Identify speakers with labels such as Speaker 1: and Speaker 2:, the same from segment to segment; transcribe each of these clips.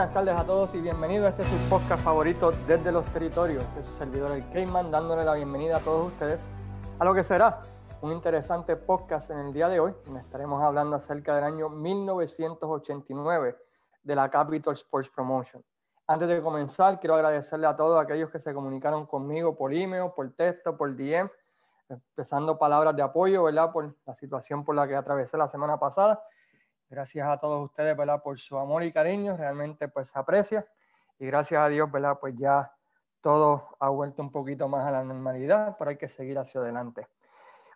Speaker 1: Buenas tardes a todos y bienvenidos a este su podcast favorito desde los territorios. Este es su servidor el Cayman dándole la bienvenida a todos ustedes a lo que será un interesante podcast en el día de hoy. Estaremos hablando acerca del año 1989 de la Capital Sports Promotion. Antes de comenzar, quiero agradecerle a todos aquellos que se comunicaron conmigo por email, por texto, por DM, empezando palabras de apoyo, ¿verdad? Por la situación por la que atravesé la semana pasada. Gracias a todos ustedes. Por su amor y cariño, realmente pues se aprecia. Y gracias a Dios, ¿verdad? Pues ya todo ha vuelto un poquito más a la normalidad, pero hay que seguir hacia adelante.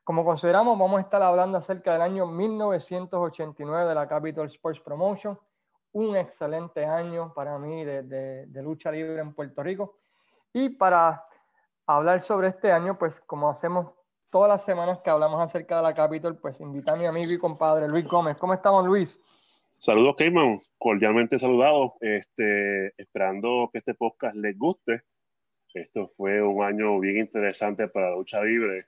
Speaker 1: Como consideramos, vamos a estar hablando acerca del año 1989 de la Capital Sports Promotion, un excelente año para mí de, de, lucha libre en Puerto Rico. Y para hablar sobre este año, pues como hacemos todas las semanas que hablamos acerca de la Capitol, pues invita a mi amigo y compadre Luis Gómez. ¿Cómo estamos, Luis?
Speaker 2: Saludos, Cayman. Cordialmente saludados. Este, esperando que este podcast les guste. Esto fue un año bien interesante para la lucha libre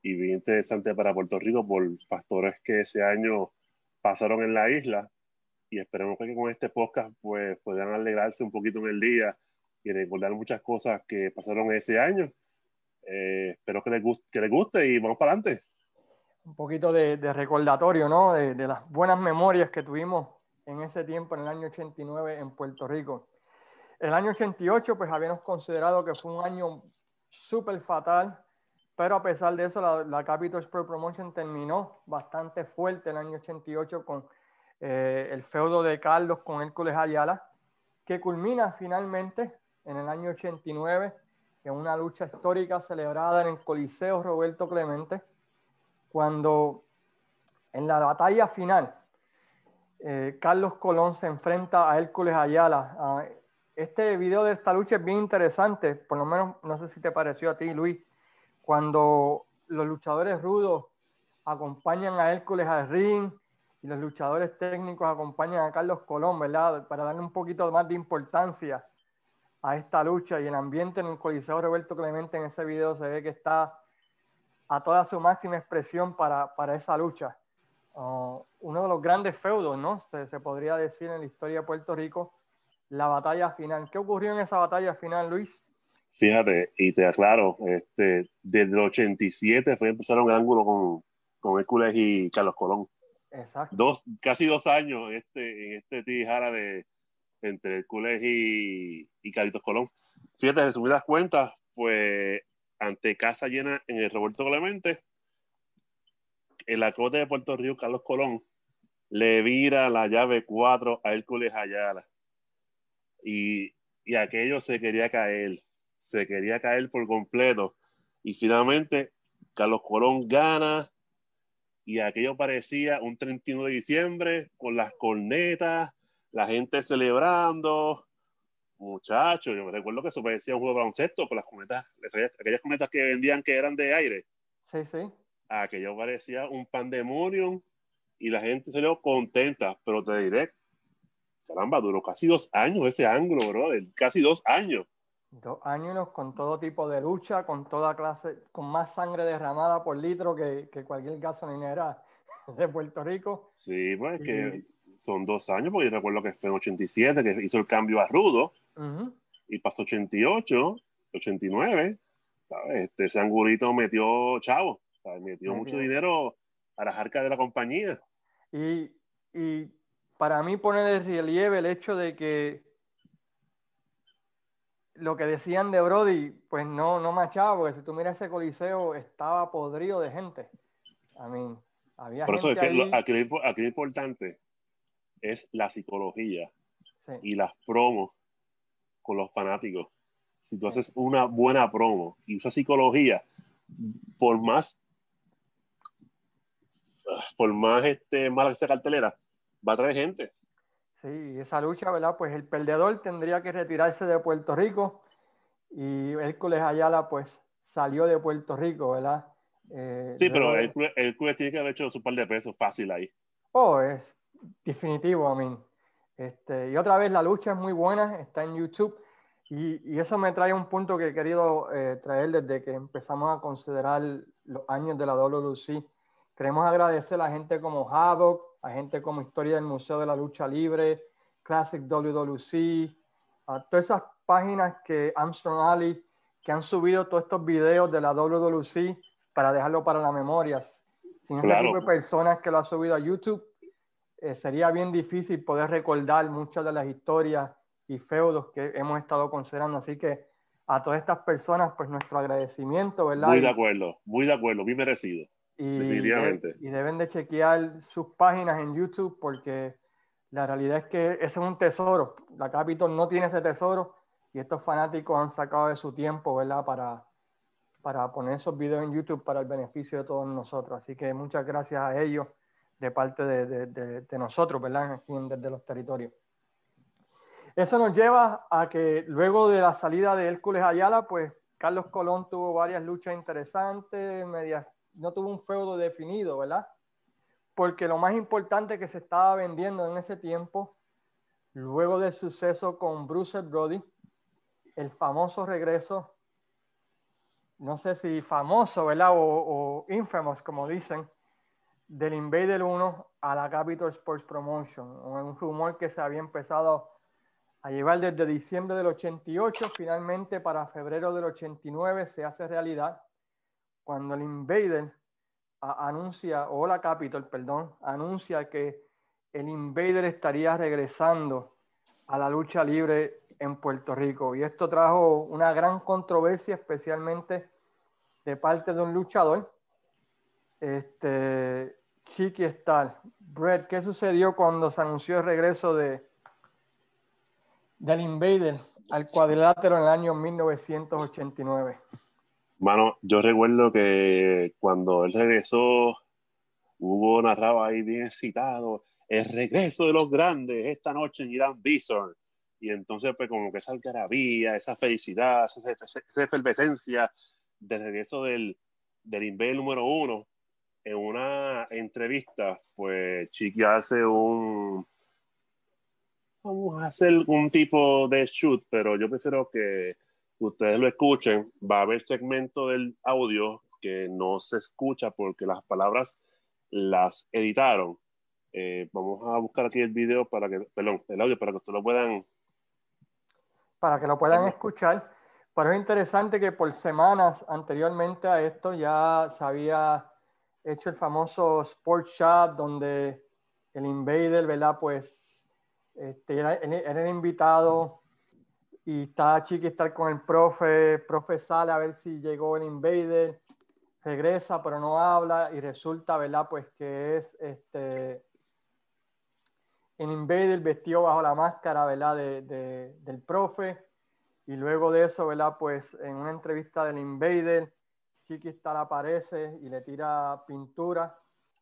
Speaker 2: y bien interesante para Puerto Rico por factores que ese año pasaron en la isla. Y esperemos que con este podcast pues, puedan alegrarse un poquito en el día y recordar muchas cosas que pasaron ese año eh, espero que les, guste, que les guste y vamos para adelante.
Speaker 1: Un poquito de, recordatorio, ¿no? De, de, las buenas memorias que tuvimos en ese tiempo, en el año 89, en Puerto Rico. El año 88, pues habíamos considerado que fue un año súper fatal, pero a pesar de eso, la, la Capital Sport Promotion terminó bastante fuerte el año 88 con eh, el feudo de Carlos con Hércules Ayala, que culmina finalmente en el año 89 en una lucha histórica celebrada en el Coliseo Roberto Clemente, cuando en la batalla final eh, Carlos Colón se enfrenta a Hércules Ayala. este video de esta lucha es bien interesante, por lo menos no sé si te pareció a ti, Luis, cuando los luchadores rudos acompañan a Hércules al ring y los luchadores técnicos acompañan a Carlos Colón, ¿verdad? Para darle un poquito más de importancia a esta lucha y el ambiente en el Coliseo Roberto Clemente en ese video se ve que está a toda su máxima expresión para, para esa lucha. Uh, uno de los grandes feudos, ¿no? Se, se, podría decir en la historia de Puerto Rico, la batalla final. ¿Qué ocurrió en esa batalla final, Luis?
Speaker 2: Fíjate, y te aclaro, este, desde el 87 fue empezar un ángulo con, con Hércules y Carlos Colón. Exacto. Dos, casi dos años este, en este tijara de, entre Hércules y, y Caritos Colón. Fíjate, resumidas cuentas, fue ante casa llena en el Roberto Clemente, el acorde de Puerto Rico, Carlos Colón, le vira la llave 4 a Hércules Ayala. Y, y aquello se quería caer, se quería caer por completo. Y finalmente, Carlos Colón gana y aquello parecía un 31 de diciembre con las cornetas, la gente celebrando. Muchachos, yo me recuerdo que eso parecía un juego de baloncesto con las cometas, aquellas cometas que vendían que eran de aire.
Speaker 1: Sí, sí.
Speaker 2: Aquello parecía un pandemonium y la gente se salió contenta, pero te diré, caramba, duró casi dos años ese ángulo, brother, casi dos años.
Speaker 1: Dos años con todo tipo de lucha, con toda clase, con más sangre derramada por litro que, que cualquier gasolinera de Puerto Rico.
Speaker 2: Sí, pues que son dos años, porque yo recuerdo que fue en 87 que hizo el cambio a Rudo y pasó 88, 89. ¿sabes? Este Sangurito metió chavo, metió mucho dinero a las arcas de la compañía.
Speaker 1: Y, y para mí pone de relieve el hecho de que lo que decían de Brody, pues no, no machaba, porque si tú miras ese coliseo, estaba podrido de gente. I mean, había
Speaker 2: Por eso es que aquí, aquí, lo importante es la psicología y las promos con los fanáticos. Si tú haces una buena promo y usas psicología, por más por más este, mala que sea cartelera, va a traer gente.
Speaker 1: Sí, esa lucha, ¿verdad? Pues el perdedor tendría que retirarse de Puerto Rico y Hércules Ayala, pues salió de Puerto Rico, ¿verdad?
Speaker 2: Eh, sí, pero Hércules, tiene que haber hecho su par de pesos fácil ahí.
Speaker 1: Oh, es definitivo, a mí. Este, y otra vez, la lucha es muy buena, está en YouTube. Y, y eso me trae un punto que he querido eh, traer desde que empezamos a considerar los años de la WLC. Queremos agradecer a gente como Havoc, a gente como Historia del Museo de la Lucha Libre, Classic WWC, a todas esas páginas que Armstrong Ali, que han subido todos estos videos de la WWC para dejarlo para la memoria. Sin ese tipo de personas que lo ha subido a YouTube, eh, sería bien difícil poder recordar muchas de las historias y feudos que hemos estado considerando. Así que a todas estas personas, pues nuestro agradecimiento, ¿verdad?
Speaker 2: Muy de acuerdo, muy de acuerdo, bien merecido.
Speaker 1: Y, definitivamente. y deben de chequear sus páginas en YouTube porque la realidad es que ese es un tesoro. La Capitol no tiene ese tesoro y estos fanáticos han sacado de su tiempo, ¿verdad? Para, para poner esos videos en YouTube para el beneficio de todos nosotros. Así que muchas gracias a ellos de parte de, de, nosotros, ¿verdad? Aquí desde los territorios. Eso nos lleva a que luego de la salida de Hércules Ayala, pues Carlos Colón tuvo varias luchas interesantes, medias, no tuvo un feudo definido, ¿verdad? Porque lo más importante que se estaba vendiendo en ese tiempo, luego del suceso con Bruce Brody, el famoso regreso, no sé si famoso, ¿verdad? O, o infamous, como dicen, del Invader 1 a la Capital Sports Promotion, un rumor que se había empezado a llevar desde diciembre del 88, finalmente para febrero del 89 se hace realidad cuando el Invader anuncia, o la Capital, perdón, anuncia que el Invader estaría regresando a la lucha libre en Puerto Rico. Y esto trajo una gran controversia, especialmente de parte de un luchador este, Chiqui Star. Brett, ¿qué sucedió cuando se anunció el regreso de del Invader al cuadrilátero en el año 1989?
Speaker 2: Mano, yo recuerdo que cuando él regresó, hubo narrado ahí bien citado, el regreso de los grandes esta noche en Irán Bison. Y entonces, pues, como que esa algarabía, esa felicidad, esa, esa efervescencia del regreso del, del Invader número uno, en una entrevista, pues Chiqui hace un. Vamos a hacer un tipo de shoot, pero yo prefiero que ustedes lo escuchen. Va a haber segmento del audio que no se escucha porque las palabras las editaron. Eh, vamos a buscar aquí el video para que, perdón, el audio para que ustedes lo puedan.
Speaker 1: Para que lo puedan escuchar. Pero es interesante que por semanas anteriormente a esto ya se había hecho el famoso Sports Shop donde el Invader, ¿verdad? Pues este, era, era, el invitado y está Chiqui estar con el profe, profe sale a ver si llegó el Invader, regresa pero no habla y resulta, ¿verdad? Pues que es este el Invader vestido bajo la máscara, ¿verdad? De, de, del profe y luego de eso, ¿verdad? Pues en una entrevista del Invader Chiquistar aparece y le tira pintura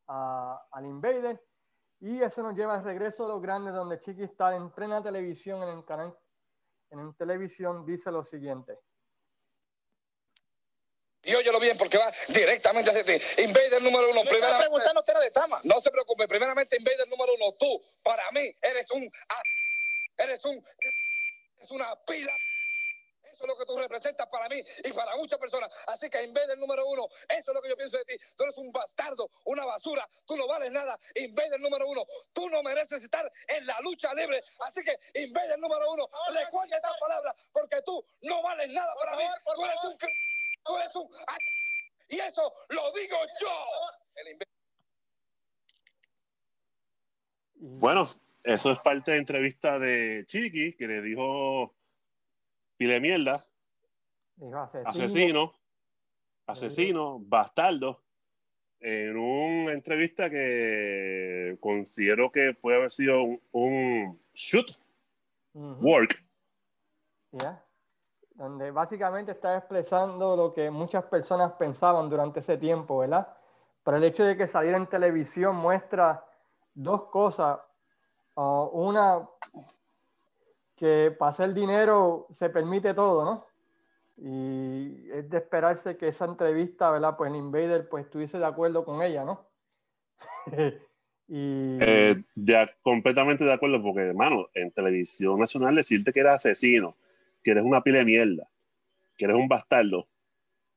Speaker 1: al Invader. Y eso nos lleva al regreso de los grandes, donde en plena televisión, en el canal, en televisión, dice lo siguiente.
Speaker 3: Y óyelo bien porque va directamente hacia ti. Invader número uno.
Speaker 4: Primera, preguntando era de Tama.
Speaker 3: No se preocupe. Primeramente, Invader número uno. Tú, para mí, eres un... Eres un... Es una pila eso es lo que tú representas para mí y para muchas personas. Así que del número uno, eso es lo que yo pienso de ti. Tú eres un bastardo, una basura, tú no vales nada. del número uno, tú no mereces estar en la lucha libre. Así que del número uno, recuerda esta palabra porque tú no vales nada para mí. Tú eres un... Y eso lo digo yo.
Speaker 2: Bueno, eso es parte de entrevista de Chiqui, que le dijo pile mierda, asesino, asesino, bastardo, en una entrevista que considero que puede haber sido un, shoot. Work.
Speaker 1: Donde básicamente está expresando lo que muchas personas pensaban durante ese tiempo, ¿verdad? Pero el hecho de que saliera en televisión muestra dos cosas. Uh, una, que para hacer dinero se permite todo, ¿no? Y es de esperarse que esa entrevista, ¿verdad? Pues el Invader pues estuviese de acuerdo con ella, ¿no?
Speaker 2: y... Eh, ya, completamente de acuerdo, porque, hermano, en televisión nacional decirte que eres asesino, que eres una pila de mierda, que eres un bastardo,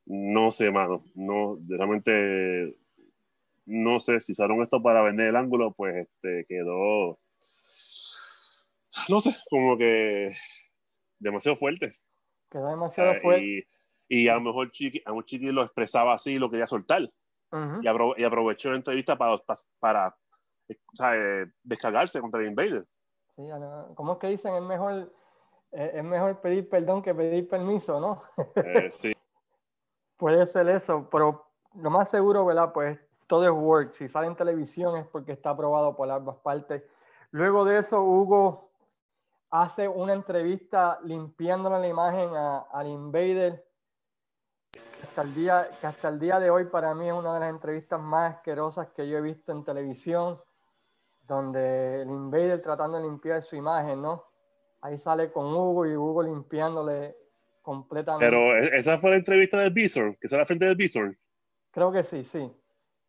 Speaker 2: no sé, hermano, no, realmente, no sé si usaron esto para vender el ángulo, pues este, quedó no sé, como que demasiado fuerte.
Speaker 1: Quedó demasiado eh, fuerte.
Speaker 2: Y, a lo mejor Chiqui, a un Chiqui lo expresaba así, lo quería soltar. y, aprovechó la entrevista para, para, eh, descargarse contra el Invader.
Speaker 1: Sí, ¿cómo es que dicen? Es mejor, es mejor pedir perdón que pedir permiso, ¿no?
Speaker 2: sí.
Speaker 1: Puede ser eso, pero lo más seguro, ¿verdad? Pues todo es work. Si sale en televisión es porque está aprobado por ambas partes. Luego de eso, Hugo hace una entrevista limpiando la imagen al Invader. Hasta el día, que hasta el día de hoy para mí es una de las entrevistas más asquerosas que yo he visto en televisión, donde el Invader tratando de limpiar su imagen, ¿no? Ahí sale con Hugo y Hugo limpiándole completamente.
Speaker 2: Pero esa fue la entrevista del Bison, que la frente del Bison.
Speaker 1: Creo que sí, sí.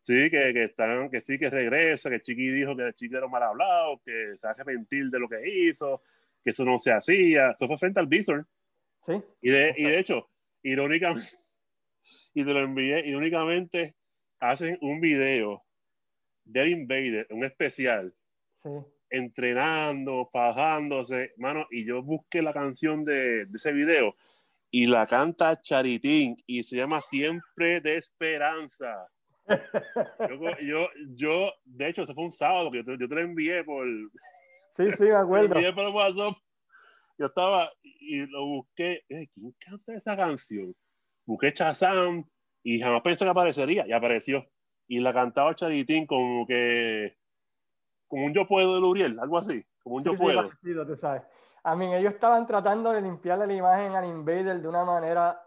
Speaker 2: Sí, que, que, están, que sí, que regresa, que Chiqui dijo que el Chiqui era mal hablado, que se hace mentir de lo que hizo, que eso no se hacía. Eso fue frente al Bison.
Speaker 1: Sí.
Speaker 2: Y de, y de hecho, irónicamente, y te lo envié, irónicamente, hacen un video del Invader, un especial,
Speaker 1: sí.
Speaker 2: Entrenando, fajándose, mano, y yo busqué la canción de, de ese video y la canta Charitín y se llama Siempre de Esperanza. Yo, yo, de hecho, eso fue un sábado que yo, te, lo envié por.
Speaker 1: Sí, sí, me acuerdo.
Speaker 2: envié por WhatsApp. Yo estaba y lo busqué. ¿Quién canta esa canción? Busqué Chazam y jamás pensé que aparecería y apareció. Y la cantaba Charitín como que. Como un yo puedo de Luriel, algo así. Como un yo puedo.
Speaker 1: Sí, tú sabes. A mí, ellos estaban tratando de limpiarle la imagen al Invader de una manera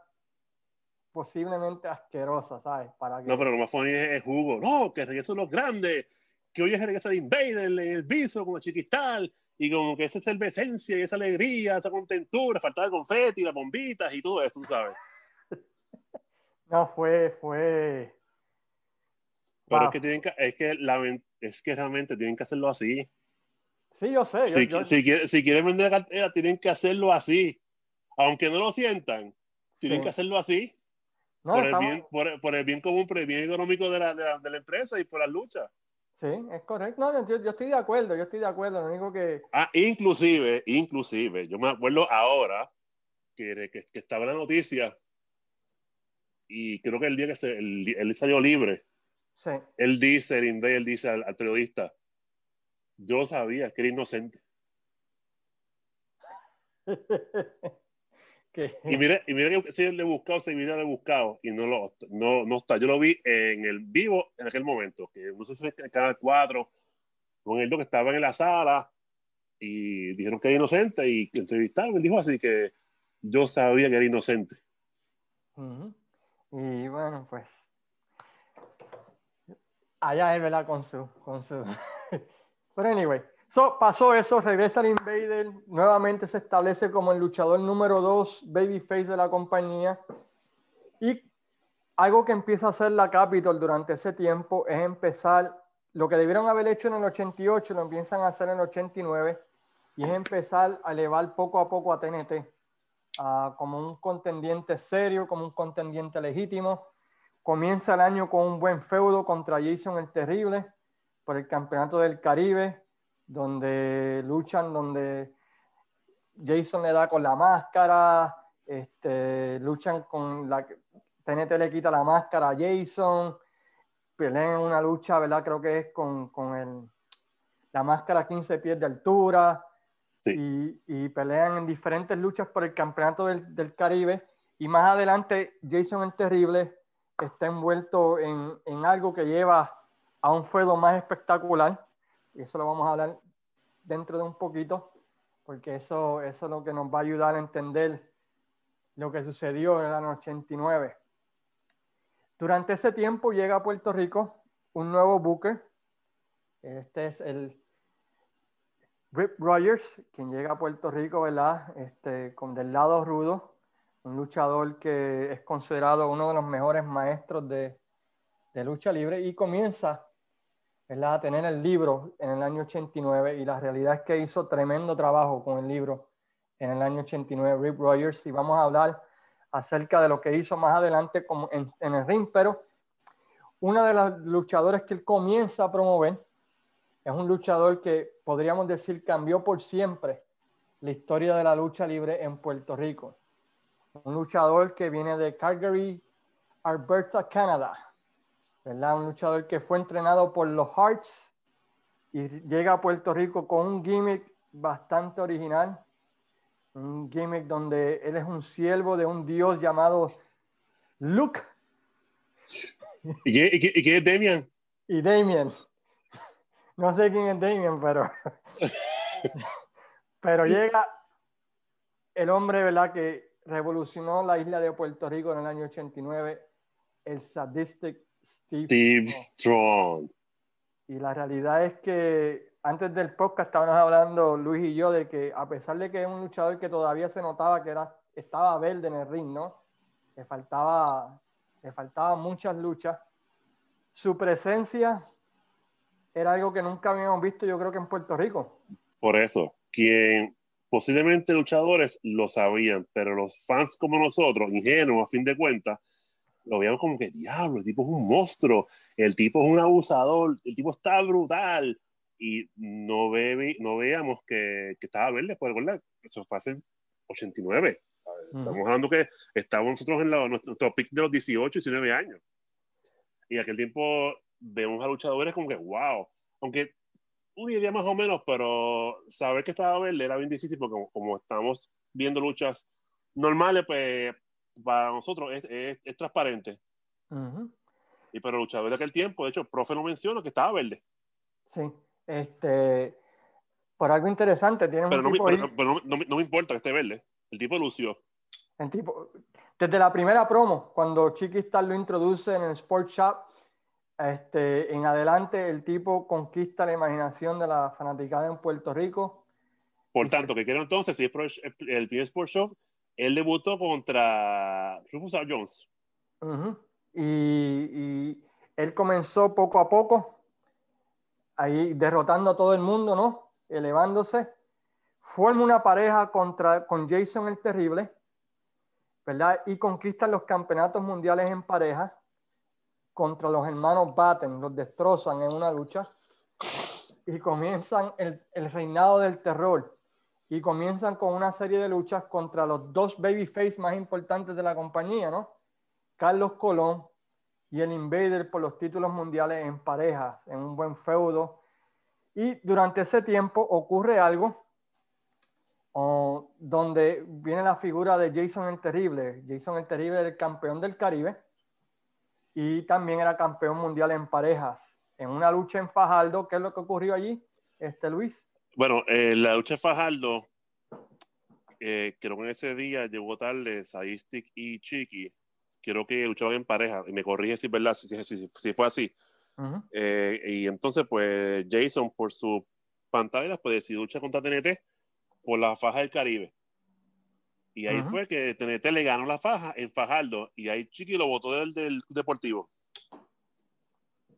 Speaker 1: posiblemente asquerosa, ¿sabes?
Speaker 2: Para No, pero lo más funny es, Hugo. No, que regresan los grandes, que hoy es regreso al Invader, el viso como chiquistal, y como que esa es el esencia y esa alegría, esa contentura, faltaba el confeti, las bombitas y todo eso, ¿sabes?
Speaker 1: no, fue, fue.
Speaker 2: Pero es que, tienen que, es, que es que realmente tienen que hacerlo así.
Speaker 1: Sí, yo sé.
Speaker 2: Si, si, si, quieren vender la cartera, tienen que hacerlo así. Aunque no lo sientan, tienen que hacerlo así por, el bien, por, el bien común, por el bien económico de la, de la, empresa y por la lucha.
Speaker 1: Sí, es correcto. No, yo, yo, estoy de acuerdo, yo estoy de acuerdo. Lo único que.
Speaker 2: Ah, inclusive, inclusive, yo me acuerdo ahora que, que, estaba la noticia y creo que el día que se, él salió libre,
Speaker 1: sí.
Speaker 2: él dice, el él dice al, al, periodista, yo sabía que era inocente. Y mira, y mira que si le he buscado ese video, le he buscado y no, lo, no, no está. Yo lo vi en el vivo en aquel momento, que no sé si en el canal 4, con él que estaba en la sala y dijeron que era inocente y entrevistaron. Él dijo así que yo sabía que era inocente.
Speaker 1: Y bueno, pues allá es verdad con su, con su. Pero anyway, pasó eso, regresa el Invader, nuevamente se establece como el luchador número 2, babyface de la compañía. Y algo que empieza a hacer la Capitol durante ese tiempo es empezar, lo que debieron haber hecho en el 88, lo empiezan a hacer en el 89, y es empezar a elevar poco a poco a TNT como un contendiente serio, como un contendiente legítimo. Comienza el año con un buen feudo contra Jason el Terrible por el Campeonato del Caribe donde luchan, donde Jason le da con la máscara, este, luchan con la... TNT le quita la máscara a Jason, pelean en una lucha, ¿verdad? Creo que es con, con el, la máscara a 15 pies de altura. Y, y, pelean en diferentes luchas por el campeonato del, del, Caribe. Y más adelante, Jason el Terrible está envuelto en, en algo que lleva a un fuego más espectacular y eso lo vamos a hablar dentro de un poquito, porque eso, eso es lo que nos va a ayudar a entender lo que sucedió en el año 89. Durante ese tiempo llega a Puerto Rico un nuevo buque. Este es el Rip Rogers, quien llega a Puerto Rico, ¿verdad? Este, con del lado rudo, un luchador que es considerado uno de los mejores maestros de, de lucha libre y comienza ¿verdad? tener el libro en el año 89 y la realidad es que hizo tremendo trabajo con el libro en el año 89, Rip Rogers, y vamos a hablar acerca de lo que hizo más adelante como en, el ring, pero una de las luchadores que él comienza a promover es un luchador que podríamos decir cambió por siempre la historia de la lucha libre en Puerto Rico. Un luchador que viene de Calgary, Alberta, Canadá. ¿verdad? Un luchador que fue entrenado por los Hearts y llega a Puerto Rico con un gimmick bastante original. Un gimmick donde él es un siervo de un dios llamado Luke.
Speaker 2: ¿Y qué, es Damien?
Speaker 1: Y Damien. No sé quién es Damien, pero. pero llega el hombre, ¿verdad? Que revolucionó la isla de Puerto Rico en el año 89, el Sadistic
Speaker 2: Steve, Strong.
Speaker 1: Y la realidad es que antes del podcast estábamos hablando Luis y yo de que a pesar de que es un luchador que todavía se notaba que era, estaba verde en el ring, ¿no? Le faltaba, le faltaban muchas luchas. Su presencia era algo que nunca habíamos visto, yo creo que en Puerto Rico.
Speaker 2: Por eso, quien posiblemente luchadores lo sabían, pero los fans como nosotros, ingenuos a fin de cuentas, lo veíamos como que, diablo, el tipo es un monstruo, el tipo es un abusador, el tipo está brutal. Y no, ve, no veíamos que, que estaba verde, pues, ¿verdad? Eso fue hace 89. Estamos hablando que estábamos nosotros en la, nuestro, pick de los 18, 19 años. Y aquel tiempo vemos a luchadores como que, wow. Aunque una idea más o menos, pero saber que estaba verde era bien difícil porque como, como estamos viendo luchas normales, pues para nosotros es, es, transparente. Y pero luchador de aquel tiempo, de hecho, el profe no menciona que estaba verde.
Speaker 1: Sí, este, por algo interesante, tiene
Speaker 2: pero, no, pero, no, me importa que esté verde, el tipo lució.
Speaker 1: El tipo, desde la primera promo, cuando Chiquistar lo introduce en el Sport Shop, este, en adelante el tipo conquista la imaginación de la fanaticada en Puerto Rico.
Speaker 2: Por tanto, que quiero entonces, si es el primer Sport Shop, él debutó contra Rufus R. Jones.
Speaker 1: y, él comenzó poco a poco, ahí derrotando a todo el mundo, ¿no? Elevándose. Forma una pareja contra, con Jason el Terrible, ¿verdad? Y conquista los campeonatos mundiales en pareja contra los hermanos Batten, los destrozan en una lucha y comienzan el, el reinado del terror y comienzan con una serie de luchas contra los dos babyface más importantes de la compañía, ¿no? Carlos Colón y el Invader por los títulos mundiales en parejas, en un buen feudo. Y durante ese tiempo ocurre algo donde viene la figura de Jason el Terrible. Jason el Terrible el campeón del Caribe y también era campeón mundial en parejas. En una lucha en Fajardo, ¿qué es lo que ocurrió allí, este Luis?
Speaker 2: Bueno, eh, la lucha de Fajardo, eh, creo que en ese día llegó tarde Sadistic y Chiqui. Creo que luchaban en pareja. Y me corrige si, ¿verdad? si, si, si fue así. eh, y entonces, pues Jason, por su pantalla, pues decidió luchar contra TNT por la faja del Caribe. Y ahí fue que TNT le ganó la faja en Fajardo. Y ahí Chiqui lo votó del, del Deportivo.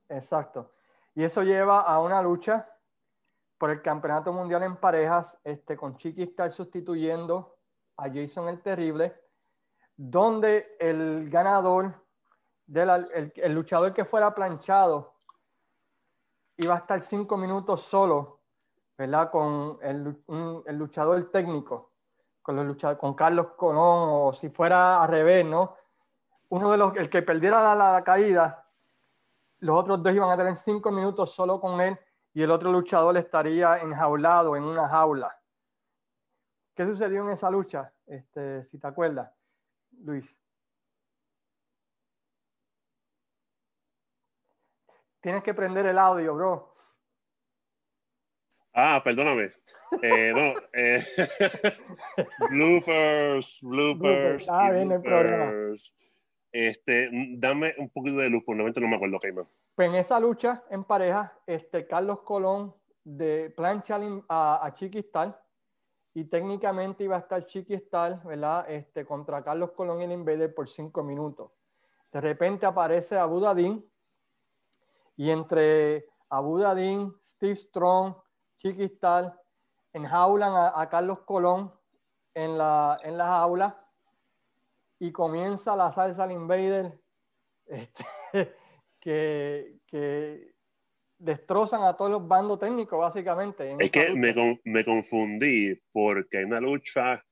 Speaker 1: Exacto. Y eso lleva a una lucha por el Campeonato Mundial en Parejas, este, con Chiqui está sustituyendo a Jason el Terrible, donde el ganador, del, el, luchador que fuera planchado, iba a estar cinco minutos solo, ¿verdad? Con el, el luchador técnico, con, los con Carlos Colón, o si fuera al revés, ¿no? Uno de los, el que perdiera la, la caída, los otros dos iban a tener cinco minutos solo con él y el otro luchador estaría enjaulado en una jaula. ¿Qué sucedió en esa lucha? Este, si te acuerdas, Luis. Tienes que prender el audio, bro.
Speaker 2: Ah, perdóname. Eh, no, eh, bloopers, bloopers.
Speaker 1: Ah, bien, el problema.
Speaker 2: Este, dame un poquito de luz, por momento no me acuerdo, Caimán.
Speaker 1: Pues en esa lucha en pareja, este, Carlos Colón de plancha a, a Chiquistal y técnicamente iba a estar Chiquistal, ¿verdad? Este, contra Carlos Colón y el Invader por cinco minutos. De repente aparece Abu Dadin y entre Abu Dadin, Steve Strong, Chiquistal, enjaulan a, a Carlos Colón en la, en la jaula y comienza la salsa al Invader. Este, que, destrozan a todos los bandos técnicos, básicamente.
Speaker 2: es que me, me, confundí porque hay una lucha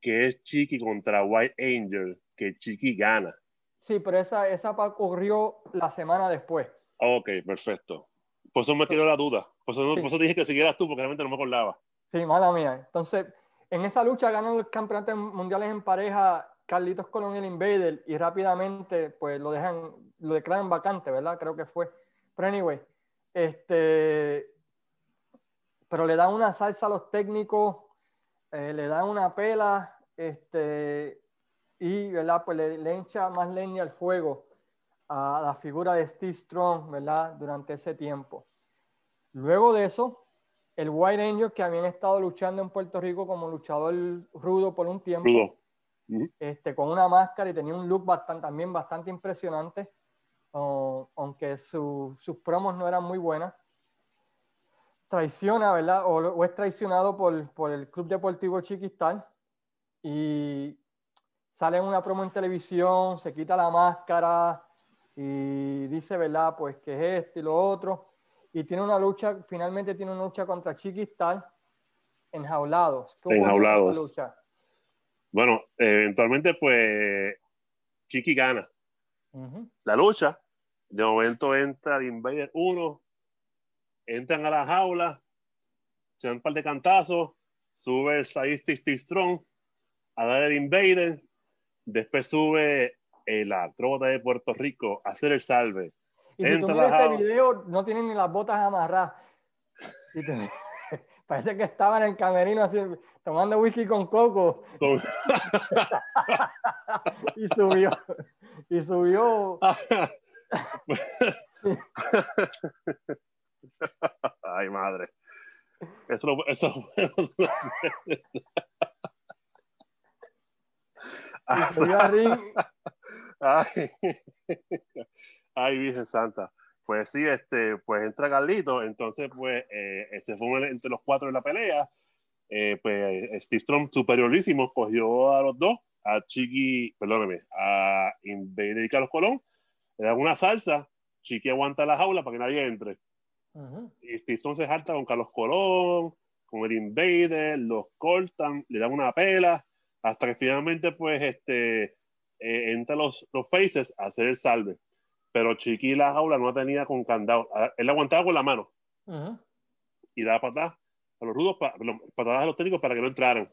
Speaker 2: que es Chiqui contra White Angel, que Chiqui gana.
Speaker 1: Sí, pero esa, esa ocurrió la semana después.
Speaker 2: Ok, perfecto. Por eso me quedó la duda. Por eso, por eso dije que siguieras tú, porque realmente no me acordaba.
Speaker 1: Sí, mala mía. Entonces, en esa lucha ganan los campeonatos mundiales en pareja Carlitos Colón y el Invader y rápidamente pues lo dejan, lo declaran vacante, ¿verdad? Creo que fue. Pero anyway, este, pero le dan una salsa a los técnicos, eh, le dan una pela, este, y ¿verdad? Pues le, le echa más leña al fuego a la figura de Steve Strong, ¿verdad? Durante ese tiempo. Luego de eso, el White Angel, que habían estado luchando en Puerto Rico como luchador rudo por un tiempo, este, con una máscara y tenía un look bastante, también bastante impresionante, aunque sus promos no eran muy buenas. Traiciona, ¿verdad? O, es traicionado por, por, el Club Deportivo Chiquistal y sale en una promo en televisión, se quita la máscara y dice, ¿verdad? Pues que es esto y lo otro y tiene una lucha, finalmente tiene una lucha contra Chiquistal enjaulados.
Speaker 2: Enjaulados. Lucha? Bueno, eventualmente pues Chiqui gana. La lucha, de momento entra el Invader 1, entran a la jaula, se dan un par de cantazos, sube el Sadistic Strong a dar el Invader, después sube el acróbata de Puerto Rico a hacer el salve
Speaker 1: y si tú miras este video, no tienen ni las botas amarradas. parece que estaban en el camerino así, tomando whisky con coco. y subió. Y subió.
Speaker 2: Ay, madre. Eso, eso Ay. Ay, Virgen Santa. Pues sí, este, pues entra Carlito, entonces pues eh, se fue entre los cuatro de la pelea. Eh, pues Steve Strong, superiorísimo, cogió a los dos, a Chiqui, perdóneme, a Invader y Carlos Colón, le da una salsa, Chiqui aguanta la jaula para que nadie entre. Y Steve Strong se salta con Carlos Colón, con el Invader, los cortan, le dan una pela, hasta que finalmente pues este, eh, entra los, los faces a hacer el salve pero Chiqui la jaula no tenía con candado. Él aguantaba con la mano y daba patadas a los rudos, patadas a los técnicos para que no entraran.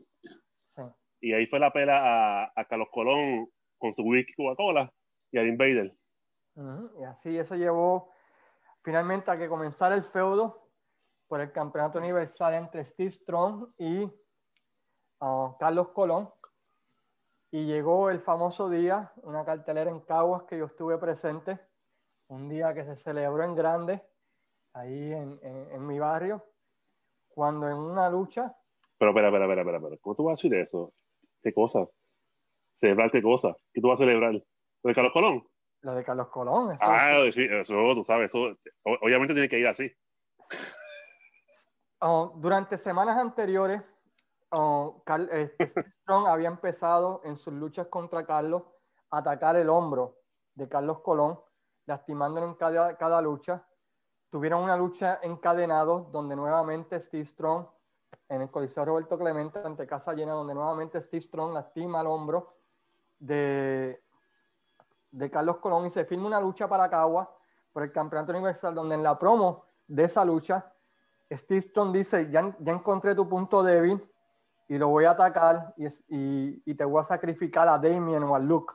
Speaker 2: Y ahí fue la pela a, Carlos Colón con su whisky Coca-Cola y a Dean Bader.
Speaker 1: Y así eso llevó finalmente a que comenzara el feudo por el campeonato universal entre Steve Strong y ah, Carlos Colón. Y llegó el famoso día, una cartelera en Caguas que yo estuve presente, un día que se celebró en grande, ahí en, en, mi barrio, cuando en una lucha...
Speaker 2: Pero, espera, espera, espera, espera, ¿cómo tú vas a decir eso? ¿Qué cosa? ¿Celebrar qué cosa? ¿Qué tú vas a celebrar? ¿Lo de Carlos Colón?
Speaker 1: Lo de Carlos Colón.
Speaker 2: Eso, ah, sí, eso tú sabes, eso obviamente tiene que ir así.
Speaker 1: Oh, durante semanas anteriores, oh, este, Strong había empezado en sus luchas contra Carlos a atacar el hombro de Carlos Colón lastimándolo en cada, cada lucha. Tuvieron una lucha encadenados donde nuevamente Steve Strong, en el Coliseo Roberto Clemente, ante casa llena, donde nuevamente Steve Strong lastima el hombro de, de Carlos Colón y se firma una lucha para Cagua por el Campeonato Universal, donde en la promo de esa lucha, Steve Strong dice, ya, ya encontré tu punto débil y lo voy a atacar y, y, y te voy a sacrificar a Damien o a Luke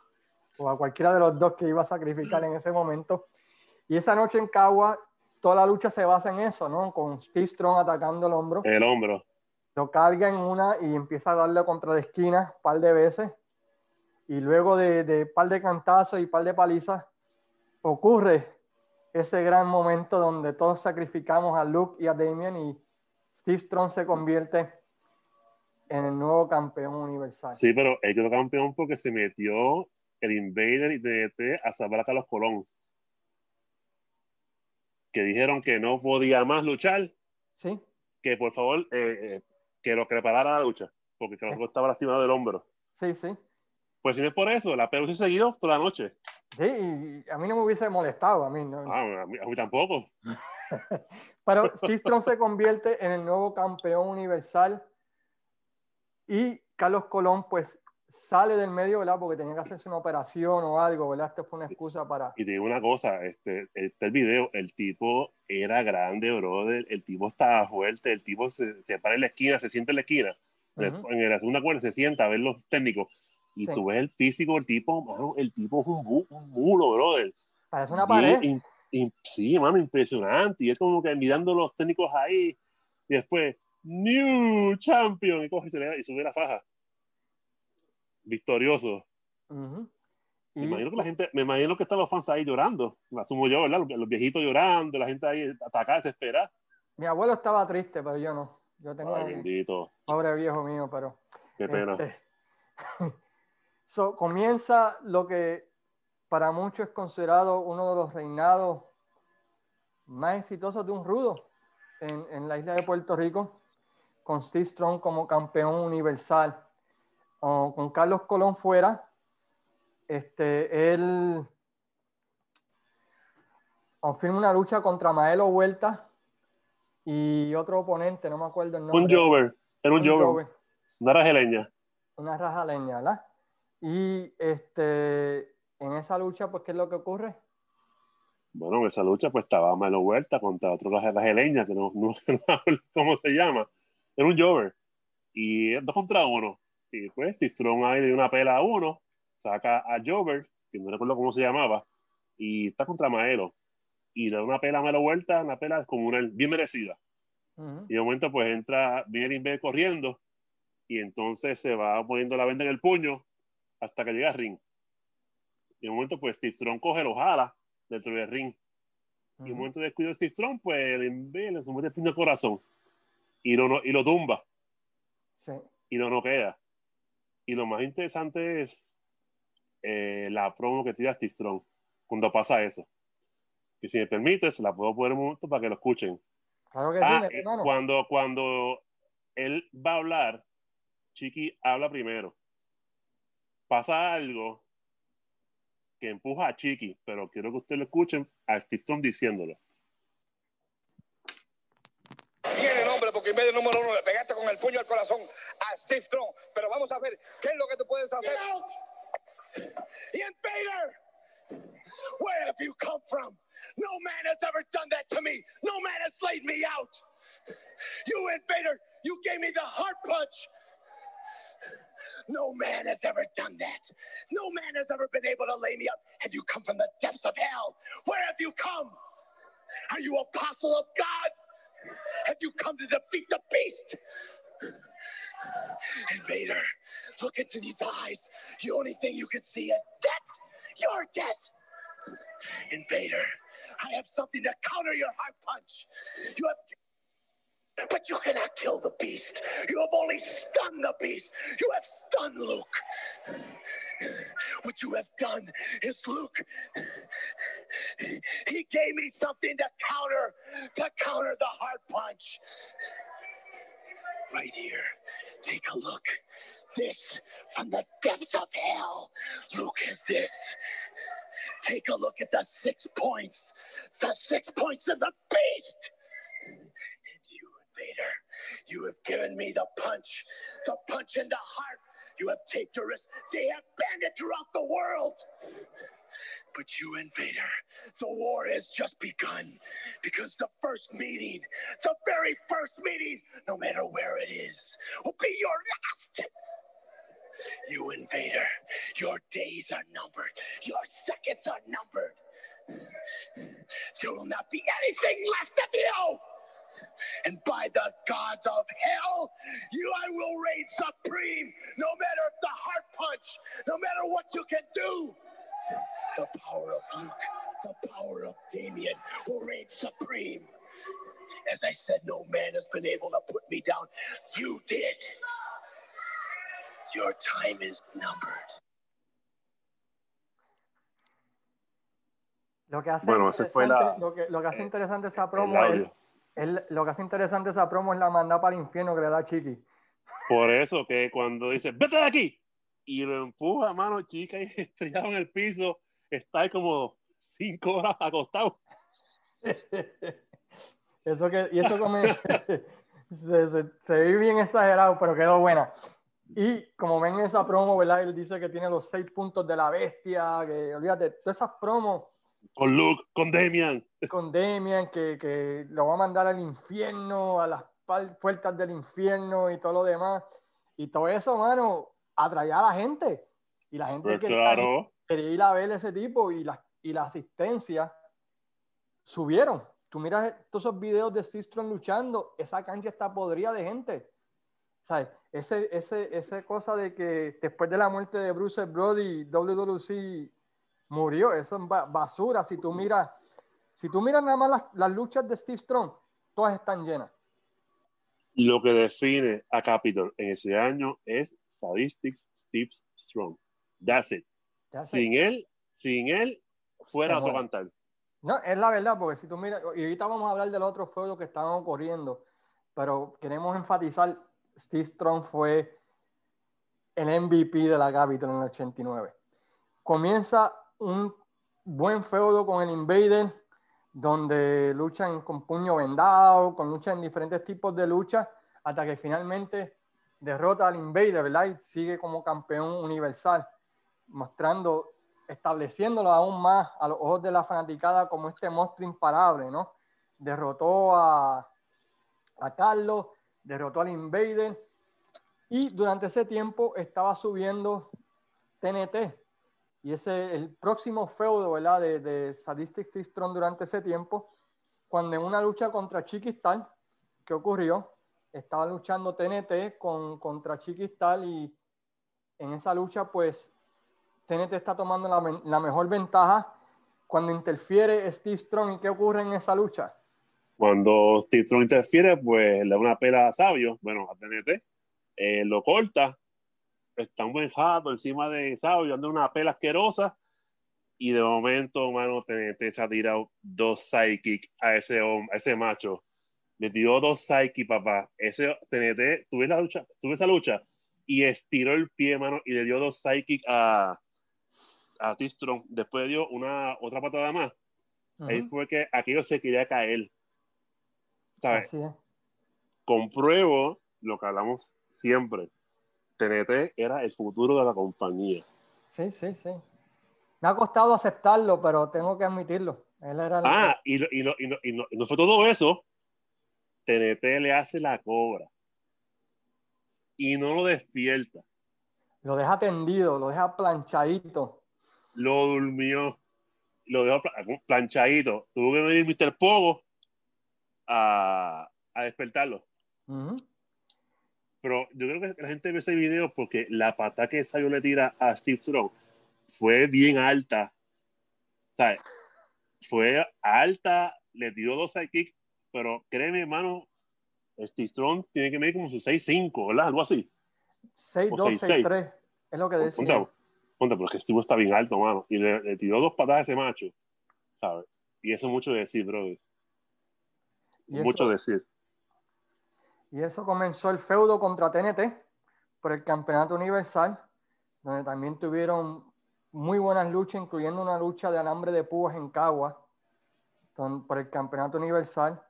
Speaker 1: o a cualquiera de los dos que iba a sacrificar en ese momento. Y esa noche en Cagua, toda la lucha se basa en eso, ¿no? Con Steve Strong atacando el hombro.
Speaker 2: El hombro.
Speaker 1: Lo carga en una y empieza a darle contra de esquina un par de veces. Y luego de, de par de cantazos y par de palizas, ocurre ese gran momento donde todos sacrificamos a Luke y a Damien y Steve Strong se convierte en el nuevo campeón universal.
Speaker 2: Sí, pero él quedó campeón porque se metió el Invader y DDT a salvar a Carlos Colón. Que dijeron que no podía más luchar.
Speaker 1: Sí.
Speaker 2: Que por favor, eh, eh, que lo preparara la lucha, porque Carlos Colón estaba lastimado del hombro.
Speaker 1: Sí, sí.
Speaker 2: Pues si no es por eso, la pelea se seguido toda la noche.
Speaker 1: Sí, y a mí no me hubiese molestado, a mí no.
Speaker 2: Ah, a, mí, tampoco.
Speaker 1: Pero Steve Strong se convierte en el nuevo campeón universal y Carlos Colón pues sale del medio, ¿verdad? Porque tenía que hacerse una operación o algo, ¿verdad? Esto fue una excusa para...
Speaker 2: Y te digo una cosa, este, este el video, el tipo era grande, brother, el tipo estaba fuerte, el tipo se, se para en la esquina, se sienta en la esquina, en la segunda cuerda se sienta a ver los técnicos, y tú ves el físico, el tipo, el tipo es un, un mulo, brother.
Speaker 1: Parece una pared.
Speaker 2: sí, mano, impresionante, y es como que mirando los técnicos ahí, y después, New Champion, y coge y, se le, y sube la faja victorioso. Me imagino que la gente, me imagino que están los fans ahí llorando, me asumo yo, ¿verdad? Los, viejitos llorando, la gente ahí atacada, desesperada.
Speaker 1: Mi abuelo estaba triste, pero yo no. Yo tenía.
Speaker 2: bendito.
Speaker 1: Pobre viejo mío, pero.
Speaker 2: Qué pena.
Speaker 1: Este, comienza lo que para muchos es considerado uno de los reinados más exitosos de un rudo en, en la isla de Puerto Rico, con Steve Strong como campeón universal con Carlos Colón fuera, este, él confirma una lucha contra Maelo Vuelta y otro oponente, no me acuerdo el nombre.
Speaker 2: Un Jover, era un, Jover. Una rajaleña.
Speaker 1: Una rajaleña, ¿verdad? Y este, en esa lucha, pues, ¿qué es lo que ocurre?
Speaker 2: Bueno, en esa lucha, pues, estaba Maelo Vuelta contra otro rajaleña, que no, no, ¿cómo se llama? Era un Jover. Y dos contra uno. Y pues Steve Strong ahí de una pela a uno, saca a Jover, que no recuerdo cómo se llamaba, y está contra Maelo. Y le da una pela a Maelo vuelta, una pela descomunal, bien merecida. Y de momento pues entra, viene B corriendo, y entonces se va poniendo la venda en el puño hasta que llega al ring. Y de momento pues Steve Strong coge los alas dentro del ring. Y en un momento de descuido de Steve Strong, pues el Inve le sube el puño al corazón y lo, y lo tumba. Sí. Y no, no queda. Y lo más interesante es eh, la promo que tira Steve Strong cuando pasa eso. Y si me permites, la puedo poner un momento para que lo escuchen.
Speaker 1: Claro que sí,
Speaker 2: ah, eh, cuando, cuando él va a hablar, Chiqui habla primero. Pasa algo que empuja a Chiqui, pero quiero que ustedes lo escuchen a Steve Strong diciéndolo.
Speaker 3: Tiene nombre porque en vez de número uno le pegaste con el puño al corazón a Steve Strong. Pero vamos a ver qué es lo que tú puedes hacer. Ian Bader, where have you come from? No man has ever done that to me. No man has laid me out. You invader, you gave me the heart punch. No man has ever done that. No man has ever been able to lay me up. Have you come from the depths of hell? Where have you come? Are you apostle of God? Have you come to defeat the beast? Invader, look into these eyes. The only thing you can see is death. Your death. Invader, I have something to counter your heart punch. You have but you cannot kill the beast. You have only stunned the beast. You have stunned Luke. What you have done is Luke. He gave me something to counter, to counter the heart punch. Right here. Take a look. This from the depths of hell. Look at this. Take a look at the six points. The six points of the beast. And you, invader, you have given me the punch. The punch in the heart. You have taped a wrist. They have banned it throughout the world. But you, invader, the war has just begun because the first meeting, the very first meeting, no matter where it is, will be your last. You, invader, your days are numbered, your seconds are numbered. There will not be anything left of you. And by the gods of hell, you I will reign supreme, no matter if the heart punch, no matter what you can do. The power of Luke, the power of Damien will reign supreme. As I said, no man has been able to put me down. You did. Your time is numbered.
Speaker 1: Lo que hace bueno, fue la, lo que, lo que hace interesante esa promo es, es, lo que hace interesante esa promo es la manda para el infierno que le da Chiqui.
Speaker 2: Por eso que cuando dice, vete de aquí, y lo empuja, mano, chica, y estrellado en el piso, está ahí como cinco horas acostado.
Speaker 1: Eso que, y eso come, se, se, ve bien exagerado, pero quedó buena. Y como ven esa promo, ¿verdad? Él dice que tiene los seis puntos de la bestia, que olvídate, todas esas promos.
Speaker 2: Con Luke, con Demian.
Speaker 1: Con Demian, que, que lo va a mandar al infierno, a las puertas del infierno y todo lo demás. Y todo eso, mano, atraía a la gente. Y la gente
Speaker 2: pues
Speaker 1: que
Speaker 2: claro.
Speaker 1: quería ir a ver ese tipo y la, y la asistencia subieron. Tú miras todos esos videos de Sistron luchando, esa cancha está podrida de gente. ¿Sabes? Ese, ese, esa cosa de que después de la muerte de Bruce Brody, WWC murió, eso es basura. Si tú miras, si tú miras nada más las, las luchas de Steve Strong, todas están llenas.
Speaker 2: Lo que define a Capitol en ese año es Sadistics Steve Strong. That's it. sin él, sin él, fuera otro cantar.
Speaker 1: No, es la verdad, porque si tú miras, y ahorita vamos a hablar del otro fuego que estaban ocurriendo, pero queremos enfatizar, Steve Strong fue el MVP de la Capitol en el 89. Comienza un buen feudo con el Invader, donde luchan con puño vendado, con lucha en diferentes tipos de lucha, hasta que finalmente derrota al Invader, ¿verdad? Y sigue como campeón universal, mostrando, estableciéndolo aún más a los ojos de la fanaticada como este monstruo imparable, ¿no? Derrotó a, a Carlos, derrotó al Invader, y durante ese tiempo estaba subiendo TNT, y ese, el próximo feudo, ¿verdad? De, de Sadistic Strong durante ese tiempo, cuando en una lucha contra Chiquistal, ¿qué ocurrió? Estaba luchando TNT con, contra Chiquistal y en esa lucha, pues, TNT está tomando la, la mejor ventaja cuando interfiere Steve Strong. ¿Y qué ocurre en esa lucha?
Speaker 2: Cuando Steve Strong interfiere, pues le da una pela a Sabio, bueno, a TNT, eh, lo corta está un buen jato encima de Sabio, anda una pela asquerosa. Y de momento, mano, TNT se ha tirado dos psychic a ese, a ese macho. Le tiró dos psychic, papá. Ese TNT, tuve la lucha, tuve esa lucha y estiró el pie, mano, y le dio dos psychic a, a Tistron. Después dio una otra patada más. Ahí fue que aquello se quería caer. ¿Sabes? Compruebo lo que hablamos siempre. TNT era el futuro de la compañía.
Speaker 1: Sí, sí, sí. Me ha costado aceptarlo, pero tengo que admitirlo. Él era
Speaker 2: ah, y, y, no, y, no, y, no, fue todo eso. TNT le hace la cobra. Y no lo despierta.
Speaker 1: Lo deja tendido, lo deja planchadito.
Speaker 2: Lo durmió. Lo dejó planchadito. Tuvo que venir Mr. Pogo a, a despertarlo. Pero yo creo que la gente ve ese video porque la pata que Sabio le tira a Steve Strong fue bien alta. O sea, fue alta, le tiró dos kicks, pero créeme, hermano, Steve Strong tiene que medir como su 6'5, ¿verdad? Algo así.
Speaker 1: 6'2, 6'3, es lo que decía.
Speaker 2: Ponte, ponte, pero es que Steve está bien alto, mano. Y le, tiró dos patadas a ese macho, ¿sabes? Y eso es mucho decir, bro. Mucho decir.
Speaker 1: Y eso comenzó el feudo contra TNT por el Campeonato Universal, donde también tuvieron muy buenas luchas, incluyendo una lucha de alambre de púas en Cagua por el Campeonato Universal.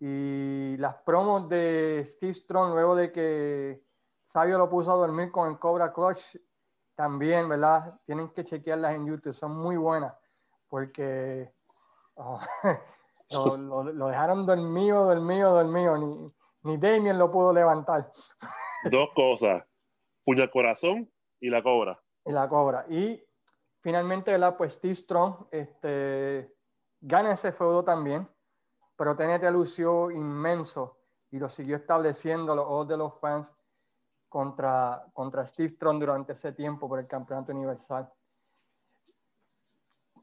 Speaker 1: Y las promos de Steve Strong, luego de que Sabio lo puso a dormir con el Cobra Clutch, también, ¿verdad? Tienen que chequearlas en YouTube, son muy buenas, porque oh, lo, lo, dejaron dormido, dormido, dormido. Ni, ni Damien lo pudo levantar.
Speaker 2: Dos cosas, puña corazón y la cobra.
Speaker 1: Y la cobra. Y finalmente, ¿verdad? Pues Steve Strong este, gana ese feudo también, pero TNT lució inmenso y lo siguió estableciendo los ojos de los fans contra, contra Steve Strong durante ese tiempo por el campeonato universal.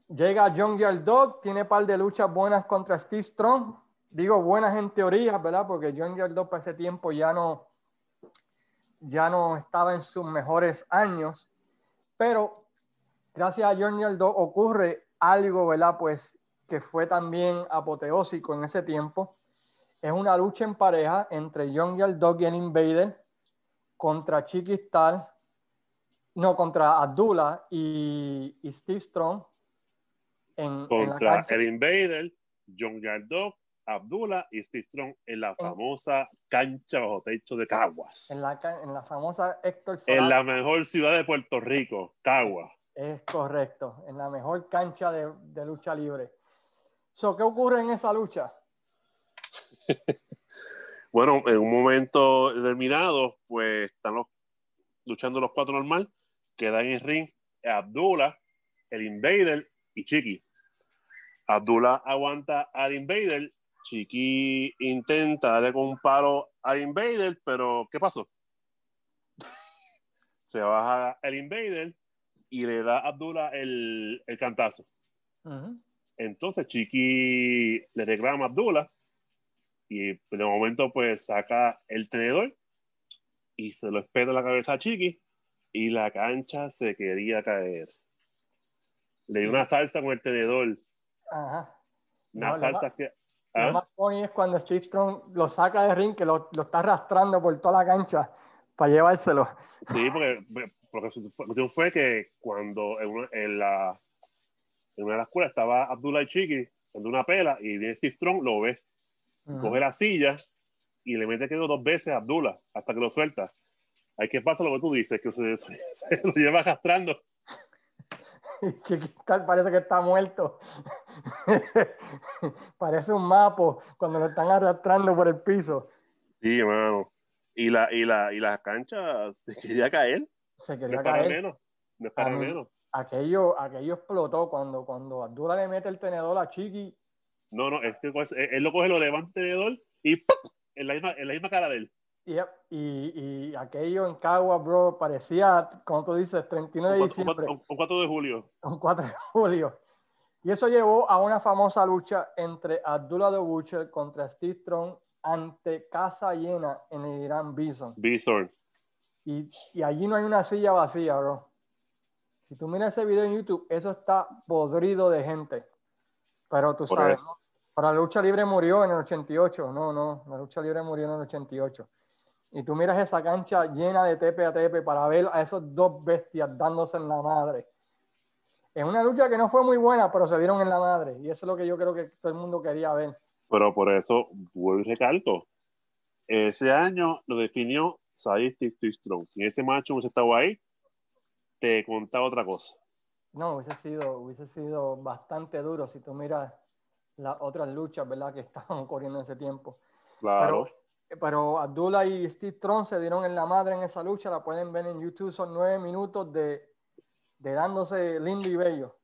Speaker 1: Llega John Dog, tiene par de luchas buenas contra Steve Strong, digo buenas en teoría, ¿verdad? Porque John Yardó para ese tiempo ya no, ya no estaba en sus mejores años, pero gracias a John Yardó ocurre algo, ¿verdad? Pues que fue también apoteósico en ese tiempo. Es una lucha en pareja entre John Yardó y el Invader contra Chiquistal, no, contra Abdullah y, Steve Strong.
Speaker 2: En, contra el Invader, John Yardó Abdullah y Steve Strong en la famosa cancha bajo techo de Caguas.
Speaker 1: En la, en la famosa Héctor
Speaker 2: En la mejor ciudad de Puerto Rico, Caguas.
Speaker 1: Es correcto, en la mejor cancha de, de lucha libre. So, ¿Qué ocurre en esa lucha?
Speaker 2: bueno, en un momento determinado, pues están los, luchando los cuatro normal, quedan en ring Abdullah, el Invader y Chiqui. Abdullah aguanta al Invader, Chiqui intenta darle con un palo al Invader, pero ¿qué pasó? Se baja el Invader y le da a Abdullah el, el cantazo. Entonces Chiqui le reclama a Abdullah y de momento pues saca el tenedor y se lo espeta en la cabeza a Chiqui y la cancha se quería caer. Le dio una salsa con el tenedor.
Speaker 1: Ajá.
Speaker 2: Una salsa que...
Speaker 1: Lo ¿ah? más funny es cuando Steve Strong lo saca de ring, que lo, lo, está arrastrando por toda la cancha para llevárselo.
Speaker 2: Sí, porque, porque fue que cuando en una, en la, en una de las escuelas estaba Abdullah Chiqui en una pela y viene Steve Strong, lo ve, coge la silla y le mete quedo dos veces a Abdullah hasta que lo suelta. Ahí que pasa lo que tú dices, que se, se, lo lleva arrastrando.
Speaker 1: Chiquital parece que está muerto. parece un mapo cuando lo están arrastrando por el piso.
Speaker 2: Sí, hermano. Y la, y la, y la cancha se quería caer.
Speaker 1: Se quería caer. Para
Speaker 2: menos. No es para menos.
Speaker 1: Aquello, aquello explotó cuando, cuando Abdullah le mete el tenedor a Chiqui.
Speaker 2: No, no, es que él lo coge, lo levanta el tenedor y ¡pum! En, la misma, en la misma cara de él.
Speaker 1: Yep. Y, y, aquello en Cagua, bro, parecía, como tú dices, 39 de diciembre.
Speaker 2: Un 4 de julio.
Speaker 1: Un 4 de julio. Y eso llevó a una famosa lucha entre Abdullah the Butcher contra Steve Strong ante casa llena en el Irán Bison.
Speaker 2: Bison.
Speaker 1: Y, y, allí no hay una silla vacía, bro. Si tú miras ese video en YouTube, eso está podrido de gente. Pero tú sabes, para la lucha libre murió en el 88. No, no, la lucha libre murió en el 88 y tú miras esa cancha llena de tepe a tepe para ver a esos dos bestias dándose en la madre. Es una lucha que no fue muy buena, pero se dieron en la madre. Y eso es lo que yo creo que todo el mundo quería ver.
Speaker 2: Pero por eso, vuelvo y recalco, ese año lo definió Sadistic Strong. Si ese macho hubiese estado ahí, te contaba otra cosa.
Speaker 1: No, hubiese sido, hubiese sido bastante duro si tú miras las otras luchas, ¿verdad? Que estaban ocurriendo en ese tiempo.
Speaker 2: Claro
Speaker 1: pero Abdullah y Steve Tron se dieron en la madre en esa lucha, la pueden ver en YouTube, son nueve minutos de, de dándose lindo y bello.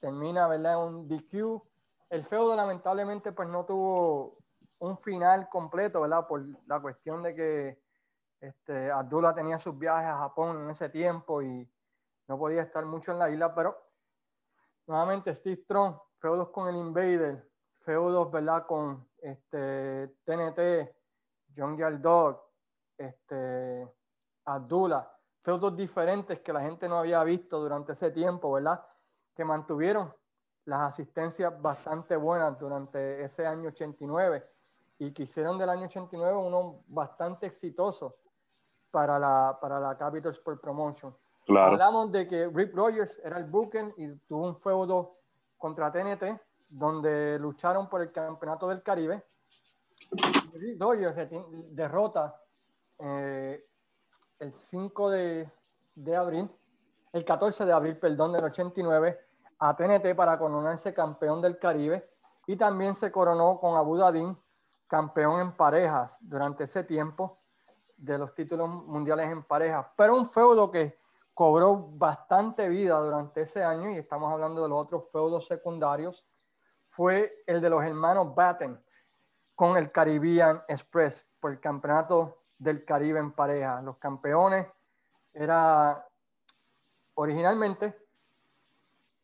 Speaker 1: Termina, ¿verdad? Un DQ. El feudo lamentablemente pues no tuvo un final completo, ¿verdad? Por la cuestión de que este, Abdullah tenía sus viajes a Japón en ese tiempo y no podía estar mucho en la isla, pero nuevamente Steve Tron, feudos con el Invader, feudos, ¿verdad? Con este, TNT, John Dog, este, Abdullah, feudos diferentes que la gente no había visto durante ese tiempo, ¿verdad? Que mantuvieron las asistencias bastante buenas durante ese año 89 y que hicieron del año 89 uno bastante exitoso para la, para la Capital Sport Promotion. Hablamos de que Rick Rogers era el booker y tuvo un feudo contra TNT donde lucharon por el campeonato del Caribe Dodgers derrota eh, el 5 de, abril, el 14 de abril, perdón, del 89 a TNT para coronarse campeón del Caribe y también se coronó con Abu Dhabi campeón en parejas durante ese tiempo de los títulos mundiales en parejas. Pero un feudo que cobró bastante vida durante ese año, y estamos hablando de los otros feudos secundarios, fue el de los hermanos Batten, con el Caribbean Express por el campeonato del Caribe en pareja. Los campeones era originalmente,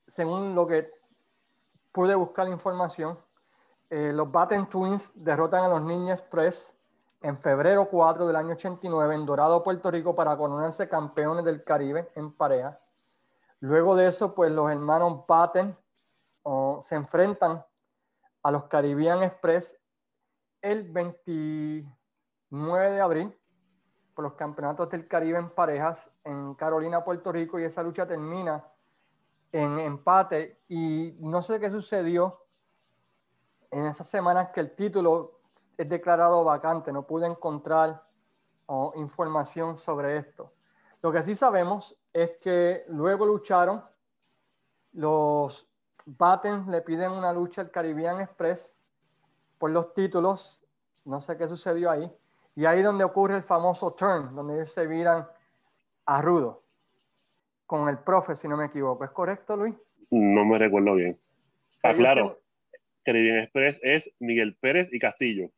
Speaker 1: según lo que pude buscar información, eh, los Batten Twins derrotan a los Niños Express en febrero 4 del año 89 en Dorado, Puerto Rico, para coronarse campeones del Caribe en pareja. Luego de eso, pues los hermanos Batten se enfrentan a los Caribbean Express el 29 de abril por los campeonatos del Caribe en parejas en Carolina, Puerto Rico, y esa lucha termina en empate. Y no sé qué sucedió en esas semanas que el título es declarado vacante, no pude encontrar información sobre esto. Lo que sí sabemos es que luego lucharon, los Batten le piden una lucha al Caribbean Express por los títulos, no sé qué sucedió ahí, y ahí donde ocurre el famoso turn, donde ellos se viran a Rudo, con el profe, si no me equivoco. ¿Es correcto, Luis?
Speaker 2: No me recuerdo bien. Ah, claro. Caribbean Express es Miguel Pérez y Castillo.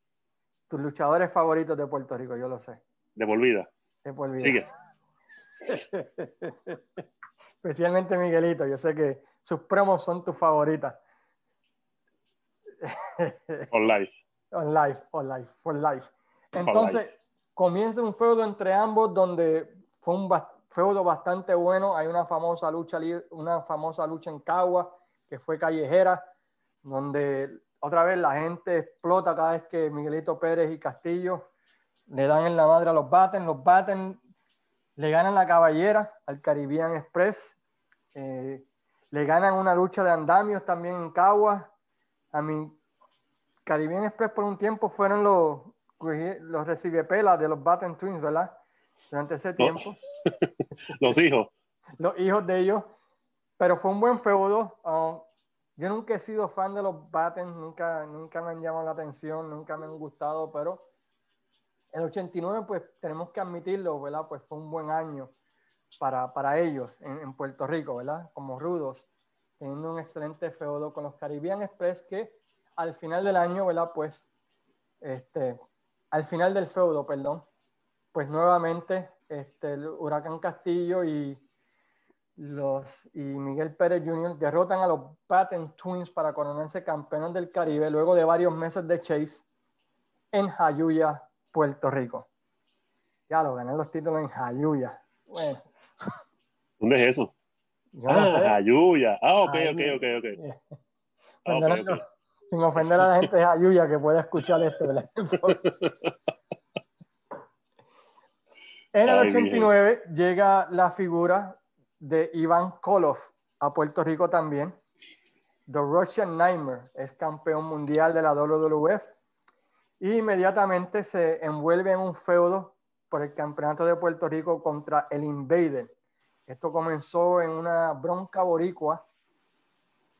Speaker 1: Tus luchadores favoritos de Puerto Rico, yo lo sé.
Speaker 2: De por vida.
Speaker 1: De por vida. Sigue. Especialmente Miguelito, yo sé que sus promos son tus favoritas.
Speaker 2: On life.
Speaker 1: On life, on life, for life. Entonces, comienza un feudo entre ambos donde fue un feudo bastante bueno. Hay una famosa lucha, una famosa lucha en Cagua que fue callejera, donde otra vez la gente explota cada vez que Miguelito Pérez y Castillo le dan en la madre a los Batten. Los Batten le ganan la caballera al Caribbean Express. Eh, le ganan una lucha de andamios también en Cagua. A mi Caribbean Express por un tiempo fueron los, los recibepela de los Batten Twins, ¿verdad? Durante ese tiempo.
Speaker 2: los hijos.
Speaker 1: los hijos de ellos. Pero fue un buen feudo. Ah, yo nunca he sido fan de los Batten, nunca, nunca me han llamado la atención, nunca me han gustado, pero el 89, pues tenemos que admitirlo, ¿verdad? Pues fue un buen año para, para ellos en, en, Puerto Rico, ¿verdad? Como rudos, teniendo un excelente feudo con los Caribbean Express que al final del año, ¿verdad? Pues, este, al final del feudo, perdón, pues nuevamente este, Huracán Castillo y los y Miguel Pérez Jr. derrotan a los Batten Twins para coronarse campeones del Caribe luego de varios meses de chase en Jayuya, Puerto Rico. Ya lo gané los títulos en Jayuya. Bueno.
Speaker 2: ¿Dónde es eso? Ah, Jayuya. Ah, ok, ok, ok, ok.
Speaker 1: Ah, sin ofender a la gente de Jayuya que pueda escuchar esto. en el 89 llega la figura de Iván Koloff a Puerto Rico también. The Russian Nightmare es campeón mundial de la WWF y inmediatamente se envuelve en un feudo por el campeonato de Puerto Rico contra el Invader. Esto comenzó en una bronca boricua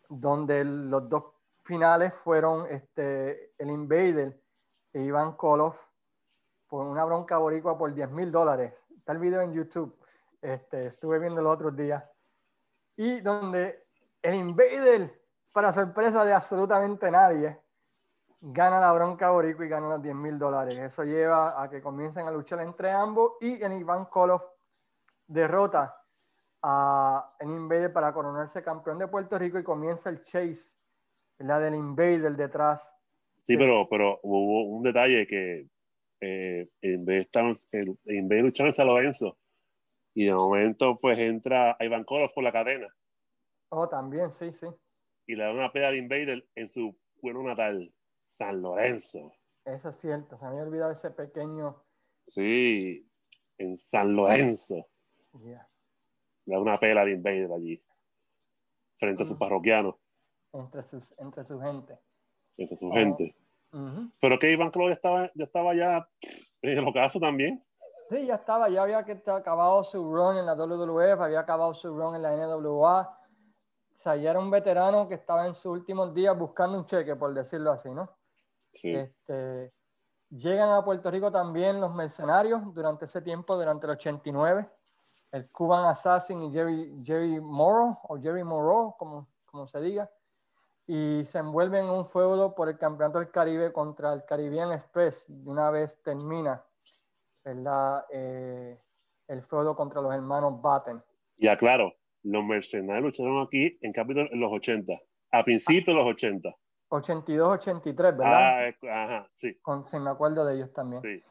Speaker 1: donde los dos finales fueron este, el Invader e Iván Koloff por una bronca boricua por 10 mil dólares. Está el video en YouTube. Este, estuve viendo los otros días. Y donde el Invader, para sorpresa de absolutamente nadie, gana la bronca borico y gana los 10 mil dólares. Eso lleva a que comiencen a luchar entre ambos y en Iván Koloff derrota a el Invader para coronarse campeón de Puerto Rico y comienza el chase, la del Invader detrás.
Speaker 2: Sí, pero, pero hubo un detalle que eh, en vez de el, Invader luchaba en San Lorenzo y de momento, pues entra Ivan Koloff por la cadena.
Speaker 1: Oh, también, sí, sí.
Speaker 2: Y le da una peda al Invader en su pueblo natal, San Lorenzo.
Speaker 1: Eso es cierto, se me había olvidado ese pequeño.
Speaker 2: Sí, en San Lorenzo. Le da una pela al Invader allí, frente a sus parroquianos.
Speaker 1: Entre, sus, entre su gente.
Speaker 2: Entre su gente. Pero que Iván ya estaba, ya estaba ya en el ocaso también.
Speaker 1: Sí, ya estaba, ya había acabado su run en la WWF, había acabado su run en la NWA. O sea, ya era un veterano que estaba en sus últimos días buscando un cheque, por decirlo así, ¿no? Sí. Este, llegan a Puerto Rico también los mercenarios durante ese tiempo, durante el 89. El Cuban Assassin y Jerry, Jerry Morrow, o Jerry Morrow, como, como se diga. Y se envuelven en un feudo por el Campeonato del Caribe contra el Caribbean Express. Y una vez termina ¿verdad? Eh, el feudo contra los hermanos Batten.
Speaker 2: Ya, claro, los mercenarios lucharon aquí en Capitol en los 80, a principios de los 80.
Speaker 1: 82, 83,
Speaker 2: ¿verdad? Ah, ajá, sí.
Speaker 1: Con, me acuerdo de ellos también. Sí,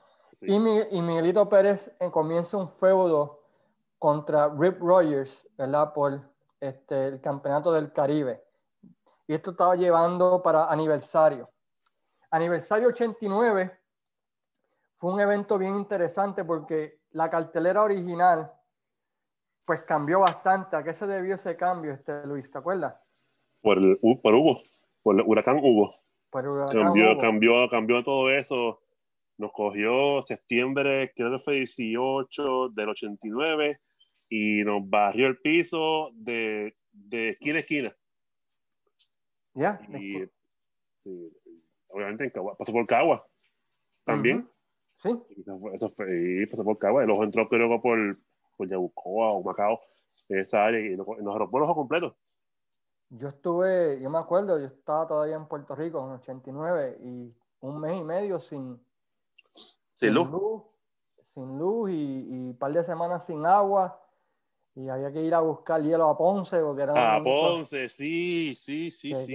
Speaker 1: Y, y, Miguelito Pérez eh, comienza un feudo contra Rip Rogers, ¿verdad? Por este, el campeonato del Caribe. Y esto estaba llevando para aniversario. Aniversario 89, fue un evento bien interesante porque la cartelera original pues cambió bastante. ¿A qué se debió ese cambio, este Luis? ¿Te acuerdas?
Speaker 2: Por, por Hugo, por el huracán Hugo. cambió, cambió, cambió todo eso. Nos cogió septiembre, creo que fue 18 del 89 y nos barrió el piso de, de esquina a esquina.
Speaker 1: Ya.
Speaker 2: obviamente en Cagua, pasó por Cagua también.
Speaker 1: Sí.
Speaker 2: Eso fue, pasó por Cagua y luego entró creo que por, por Yabucoa o Macao, esa área, y nos, nos robó los completos.
Speaker 1: Yo estuve, yo me acuerdo, yo estaba todavía en Puerto Rico en 89 y un mes y medio sin,
Speaker 2: sin, luz.
Speaker 1: sin luz y, y un par de semanas sin agua y había que ir a buscar hielo a Ponce porque era
Speaker 2: a Ponce sí sí sí sí.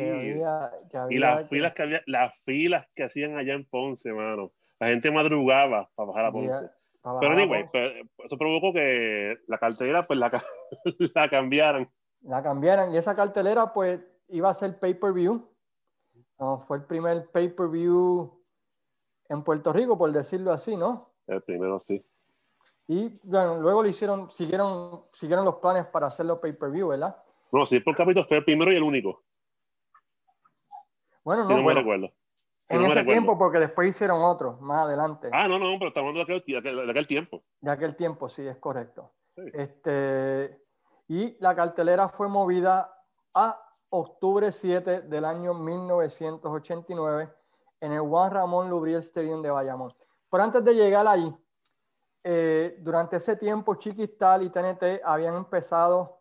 Speaker 2: y las filas que había las filas que hacían allá en Ponce mano. La gente madrugaba para bajar a Ponce. pero anyway pues, eso provocó que la cartera pues la, la cambiaran.
Speaker 1: La cambiaran y esa cartelera pues iba a ser pay-per-view. Fue el primer pay-per-view en Puerto Rico por decirlo así no
Speaker 2: el primero sí
Speaker 1: y bueno, luego le hicieron, siguieron, siguieron los planes para hacerlo pay-per-view, ¿verdad?
Speaker 2: No, sí, por capítulo fue el primero y el único.
Speaker 1: Bueno,
Speaker 2: no,
Speaker 1: no
Speaker 2: me recuerdo.
Speaker 1: en ese tiempo, porque después hicieron otro, más adelante.
Speaker 2: Ah, no, no, pero estamos hablando de aquel, de aquel, tiempo.
Speaker 1: De aquel tiempo, sí, es correcto. Este, y la cartelera fue movida a octubre 7 del año 1989 en el Juan Ramón Lubriel Stadium de Bayamón. Pero antes de llegar ahí, eh, durante ese tiempo Chiquistal y TNT habían empezado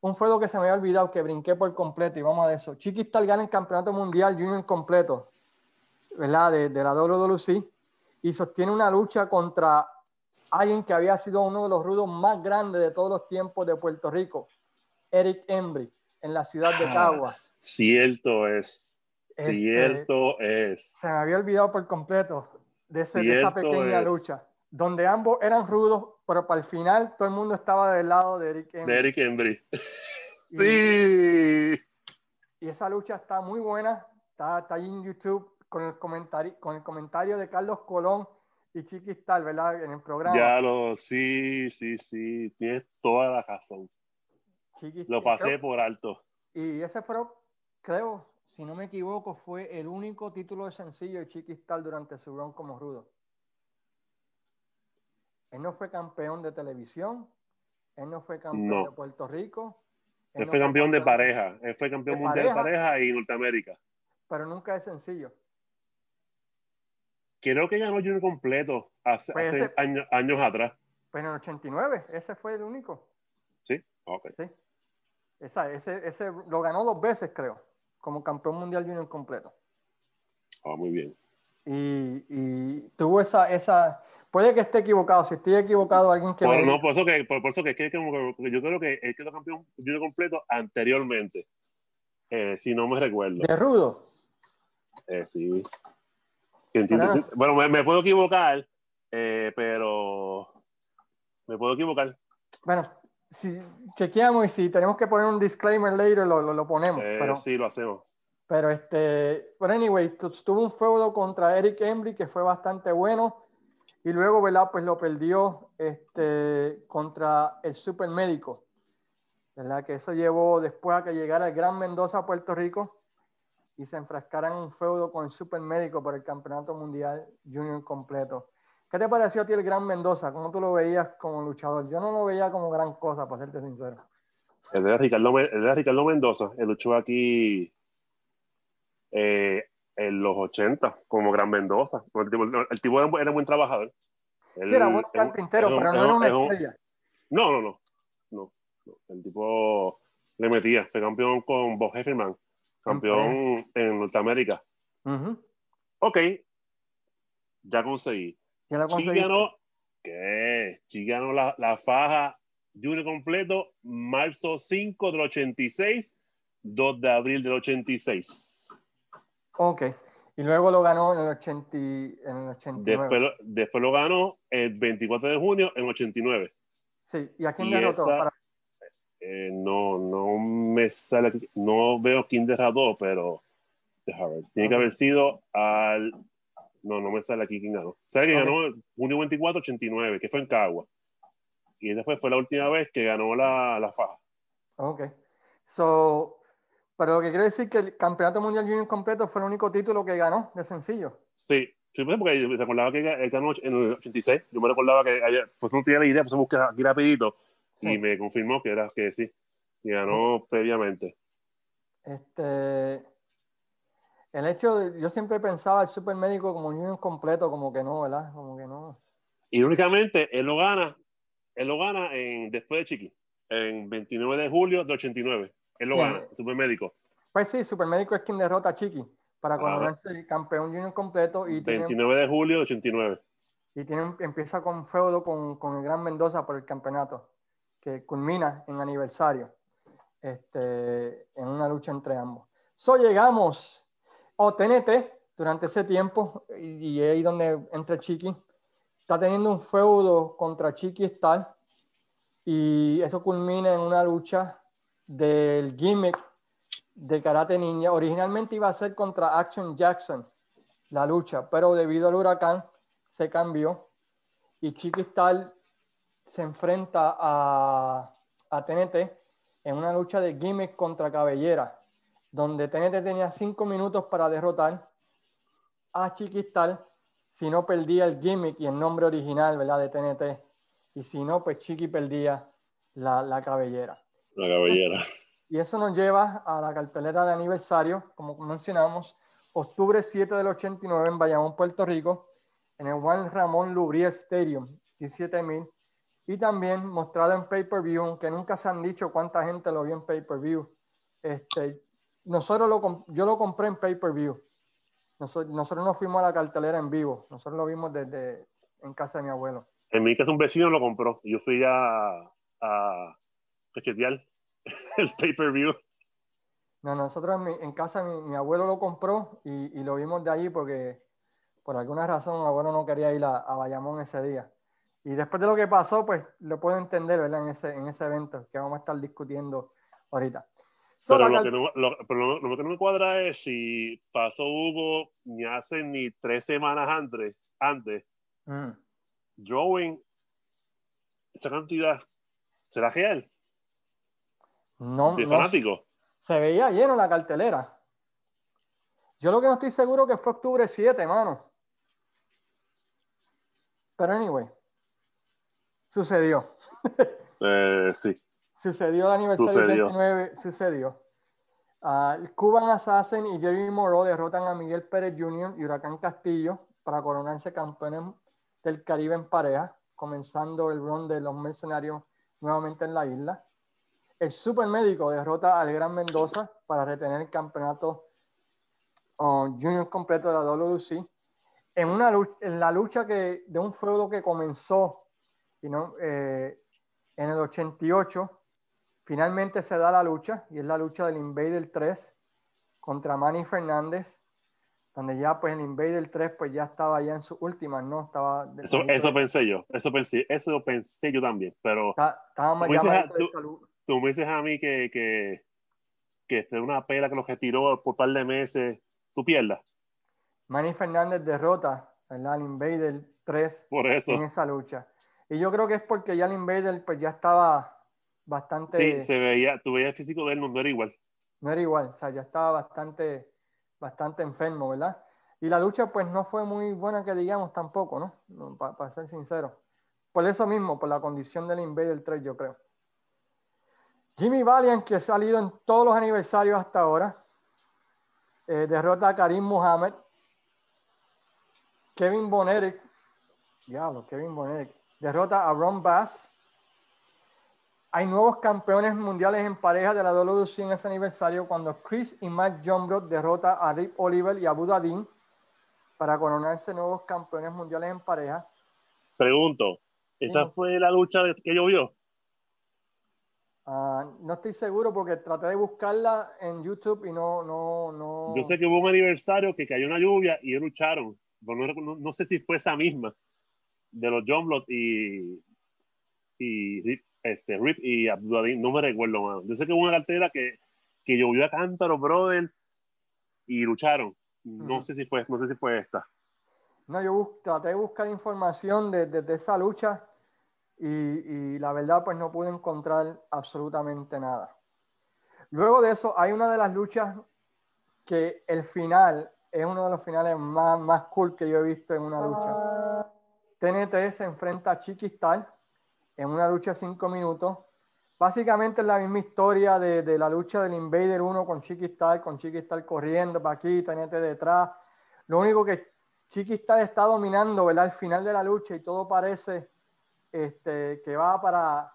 Speaker 1: un fuego que se me había olvidado, que brinqué por completo y vamos a eso. Chiquistal gana el campeonato mundial junior completo, ¿verdad? De, de la WWC y sostiene una lucha contra alguien que había sido uno de los rudos más grandes de todos los tiempos de Puerto Rico, Eric Embry, en la ciudad de ah, Cagua.
Speaker 2: cierto es. Este, cierto es.
Speaker 1: Se me había olvidado por completo de, esa pequeña lucha donde ambos eran rudos, pero para el final todo el mundo estaba del lado de Eric Embry.
Speaker 2: De Eric Embry. sí.
Speaker 1: Y esa lucha está muy buena, está, está ahí en YouTube con el, comentario, con el comentario de Carlos Colón y Chiquistal, ¿verdad? En el programa.
Speaker 2: Ya lo, sí, sí, sí, tienes toda la razón. lo pasé por alto.
Speaker 1: Y ese fue, creo, si no me equivoco, fue el único título de sencillo de Chiquistal durante su run como rudo. Él no fue campeón de televisión, él no fue campeón de Puerto Rico.
Speaker 2: Él, fue campeón de pareja, él fue campeón mundial de pareja y Norteamérica.
Speaker 1: Pero nunca es sencillo.
Speaker 2: Creo que ganó Junior completo hace, pues años, atrás.
Speaker 1: Pues en el 89, ese fue el único.
Speaker 2: Sí, ok.
Speaker 1: Sí. ese, ese lo ganó dos veces, creo, como campeón mundial junior completo.
Speaker 2: Ah, muy bien.
Speaker 1: Y, y tuvo esa, esa, Puede que esté equivocado. Si estoy equivocado, alguien que.
Speaker 2: Por, no, por eso que, por, eso que, que, yo creo que él quedó campeón junior completo anteriormente. Eh, si no me recuerdo.
Speaker 1: ¿De rudo?
Speaker 2: Eh, sí. bueno, me, puedo equivocar, eh, pero. Me puedo equivocar.
Speaker 1: Bueno, si chequeamos y si tenemos que poner un disclaimer later, lo, lo, ponemos.
Speaker 2: Eh,
Speaker 1: pero,
Speaker 2: sí, lo hacemos.
Speaker 1: Pero este. Pero anyway, tuvo un feudo contra Eric Embry que fue bastante bueno y luego, ¿verdad? Pues lo perdió este, contra el Supermédico, ¿verdad? Que eso llevó después a que llegara el Gran Mendoza a Puerto Rico y se enfrascara en un feudo con el Supermédico por el Campeonato Mundial Junior completo. ¿Qué te pareció a ti el Gran Mendoza? ¿Cómo tú lo veías como luchador? Yo no lo veía como gran cosa, para serte sincero.
Speaker 2: El de Ricardo, el de Ricardo Mendoza, él luchó aquí eh, en los 80 como Gran Mendoza. El tipo, el tipo era, un buen trabajador.
Speaker 1: sí, era buen carpintero, pero no era una estrella.
Speaker 2: No, no, no, no, El tipo le metía. Fue campeón con Bob Hefferman, campeón en Norteamérica. Ok, ya conseguí.
Speaker 1: Ya la conseguí.
Speaker 2: ¿qué? Chigano la, la faja junior completo, marzo 5 del 86, 2 de abril del 86.
Speaker 1: Ok. Y luego lo ganó en el, 80, en el 89.
Speaker 2: Después, lo ganó el 24 de junio en 89.
Speaker 1: Sí, ¿y a quién derrotó?
Speaker 2: Eh, no, no me sale, no veo quién derrotó, pero tiene que haber sido al. No, no me sale aquí quién ganó. ¿Sabe que ganó junio 24, 89, que fue en Cagua? Y después fue la última vez que ganó la, la faja.
Speaker 1: Ok. So, Pero lo que quiere decir que el Campeonato Mundial Junior completo fue el único título que ganó de sencillo.
Speaker 2: Sí, sí, pues, porque yo recordaba que ganó en el 86. Yo me recordaba que ayer, pues no tenía la idea, pues busqué aquí rapidito y me confirmó que era que sí, que ganó previamente.
Speaker 1: Este, el hecho de, yo siempre pensaba el supermédico como un junior completo, como que no, ¿verdad? Como que no.
Speaker 2: Y únicamente él lo gana, él lo gana en, después de Chiqui, en 29 de julio de 89. Él lo gana, Supermédico.
Speaker 1: Pues sí, Supermédico es quien derrota a Chiqui para coronarse el campeón junior completo. Y
Speaker 2: 29 de julio de 89.
Speaker 1: Y tiene, empieza con feudo con, con, el Gran Mendoza por el campeonato, que culmina en aniversario, este, en una lucha entre ambos. So llegamos, o TNT, durante ese tiempo, y, y ahí donde entra Chiqui, está teniendo un feudo contra Chiqui Star, y eso culmina en una lucha del gimmick de Karate Ninja. Originalmente iba a ser contra Action Jackson la lucha, pero debido al huracán se cambió y Chiquistal se enfrenta a, a TNT en una lucha de gimmick contra Cabellera, donde TNT tenía cinco minutos para derrotar a Chiquistal si no perdía el gimmick y el nombre original ¿verdad? de TNT. Y si no, pues Chiqui perdía la, la cabellera.
Speaker 2: La cabellera.
Speaker 1: Y eso nos lleva a la cartelera de aniversario, como mencionamos, octubre 7 del 89 en Bayamón, Puerto Rico, en el Juan Ramón Lubriel Stadium, 17.000, y también mostrado en pay-per-view, que nunca se han dicho cuánta gente lo vio en pay-per-view. Este, nosotros lo, yo lo compré en pay-per-view. Nosotros, nosotros no fuimos a la cartelera en vivo, nosotros lo vimos desde en casa de mi abuelo.
Speaker 2: En mi casa un vecino lo compró, yo fui a, a chequear el pay-per-view.
Speaker 1: No, nosotros en, casa mi, abuelo lo compró y, lo vimos de allí porque por alguna razón mi abuelo no quería ir a, Bayamón ese día. Y después de lo que pasó, pues lo puedo entender, ¿verdad? En ese, en ese evento que vamos a estar discutiendo ahorita.
Speaker 2: pero, lo que no, lo, que no me cuadra es si pasó Hugo ni hace ni tres semanas antes, antes mm. drawing esa cantidad ¿Será real?
Speaker 1: No, ¿De fanático? Se veía lleno la cartelera. Yo lo que no estoy seguro que fue octubre 7, mano. Pero anyway, sucedió.
Speaker 2: Eh, sí.
Speaker 1: Sucedió el aniversario sucedió. 89, sucedió. Uh, Cuban Assassin y Jerry Moreau derrotan a Miguel Pérez Jr. y Huracán Castillo para coronarse campeones del Caribe en pareja, comenzando el run de los mercenarios nuevamente en la isla. El Supermédico derrota al Gran Mendoza para retener el campeonato uh, junior completo de la WC. En, una lucha, en la lucha que, de un feudo que comenzó eh, en el 88, finalmente se da la lucha y es la lucha del Invader 3 contra Manny Fernández donde ya pues el Invader 3 pues ya estaba ya en sus últimas, ¿no? Estaba
Speaker 2: eso, eso pensé yo, eso pensé, eso pensé yo también, pero
Speaker 1: estábamos ya tú, salud.
Speaker 2: Tú, me dices a mí que, que, que es una pela que los retiró por un par de meses, tú pierdas.
Speaker 1: Manny Fernández derrota al Invader 3
Speaker 2: por eso.
Speaker 1: en esa lucha. Y yo creo que es porque ya el Invader pues ya estaba bastante...
Speaker 2: Sí, se veía, tú veías el físico de él, no era igual.
Speaker 1: No era igual, o sea, ya estaba bastante bastante enfermo, ¿verdad? Y la lucha pues no fue muy buena que digamos tampoco, ¿no? Para ser sincero. Por eso mismo, por la condición del Invader 3, yo creo. Jimmy Valiant, que ha salido en todos los aniversarios hasta ahora, eh, derrota a Karim Muhammad. Kevin Bonerick, diablo, Kevin Bonerick, derrota a Ron Bass. Hay nuevos campeones mundiales en pareja de la WC en ese aniversario cuando Chris y Matt Johnbrot derrota a Rick Oliver y a Budadin para coronarse nuevos campeones mundiales en pareja.
Speaker 2: Pregunto, ¿esa fue la lucha que llovió?
Speaker 1: Uh, no estoy seguro porque traté de buscarla en YouTube y no, no, no.
Speaker 2: Yo sé que hubo un aniversario que cayó una lluvia y lucharon. No, no, sé si fue esa misma de los John y, y este, Rip y Abdullah, no me recuerdo, más. Yo sé que hubo una cartera que, que llovió a cántaro, brother, y lucharon. No sé si fue, no sé si fue esta.
Speaker 1: No, yo traté de buscar información desde de, esa lucha y, y, la verdad pues no pude encontrar absolutamente nada. Luego de eso, hay una de las luchas que el final es uno de los finales más, más cool que yo he visto en una lucha. TNT se enfrenta a Chiquistal en una lucha de cinco minutos. Básicamente es la misma historia de, de la lucha del Invader 1 con Chiquistal, con Chiquistal corriendo para aquí, TNT detrás. Lo único que Chiquistal está dominando, ¿verdad? Al final de la lucha y todo parece este, que va para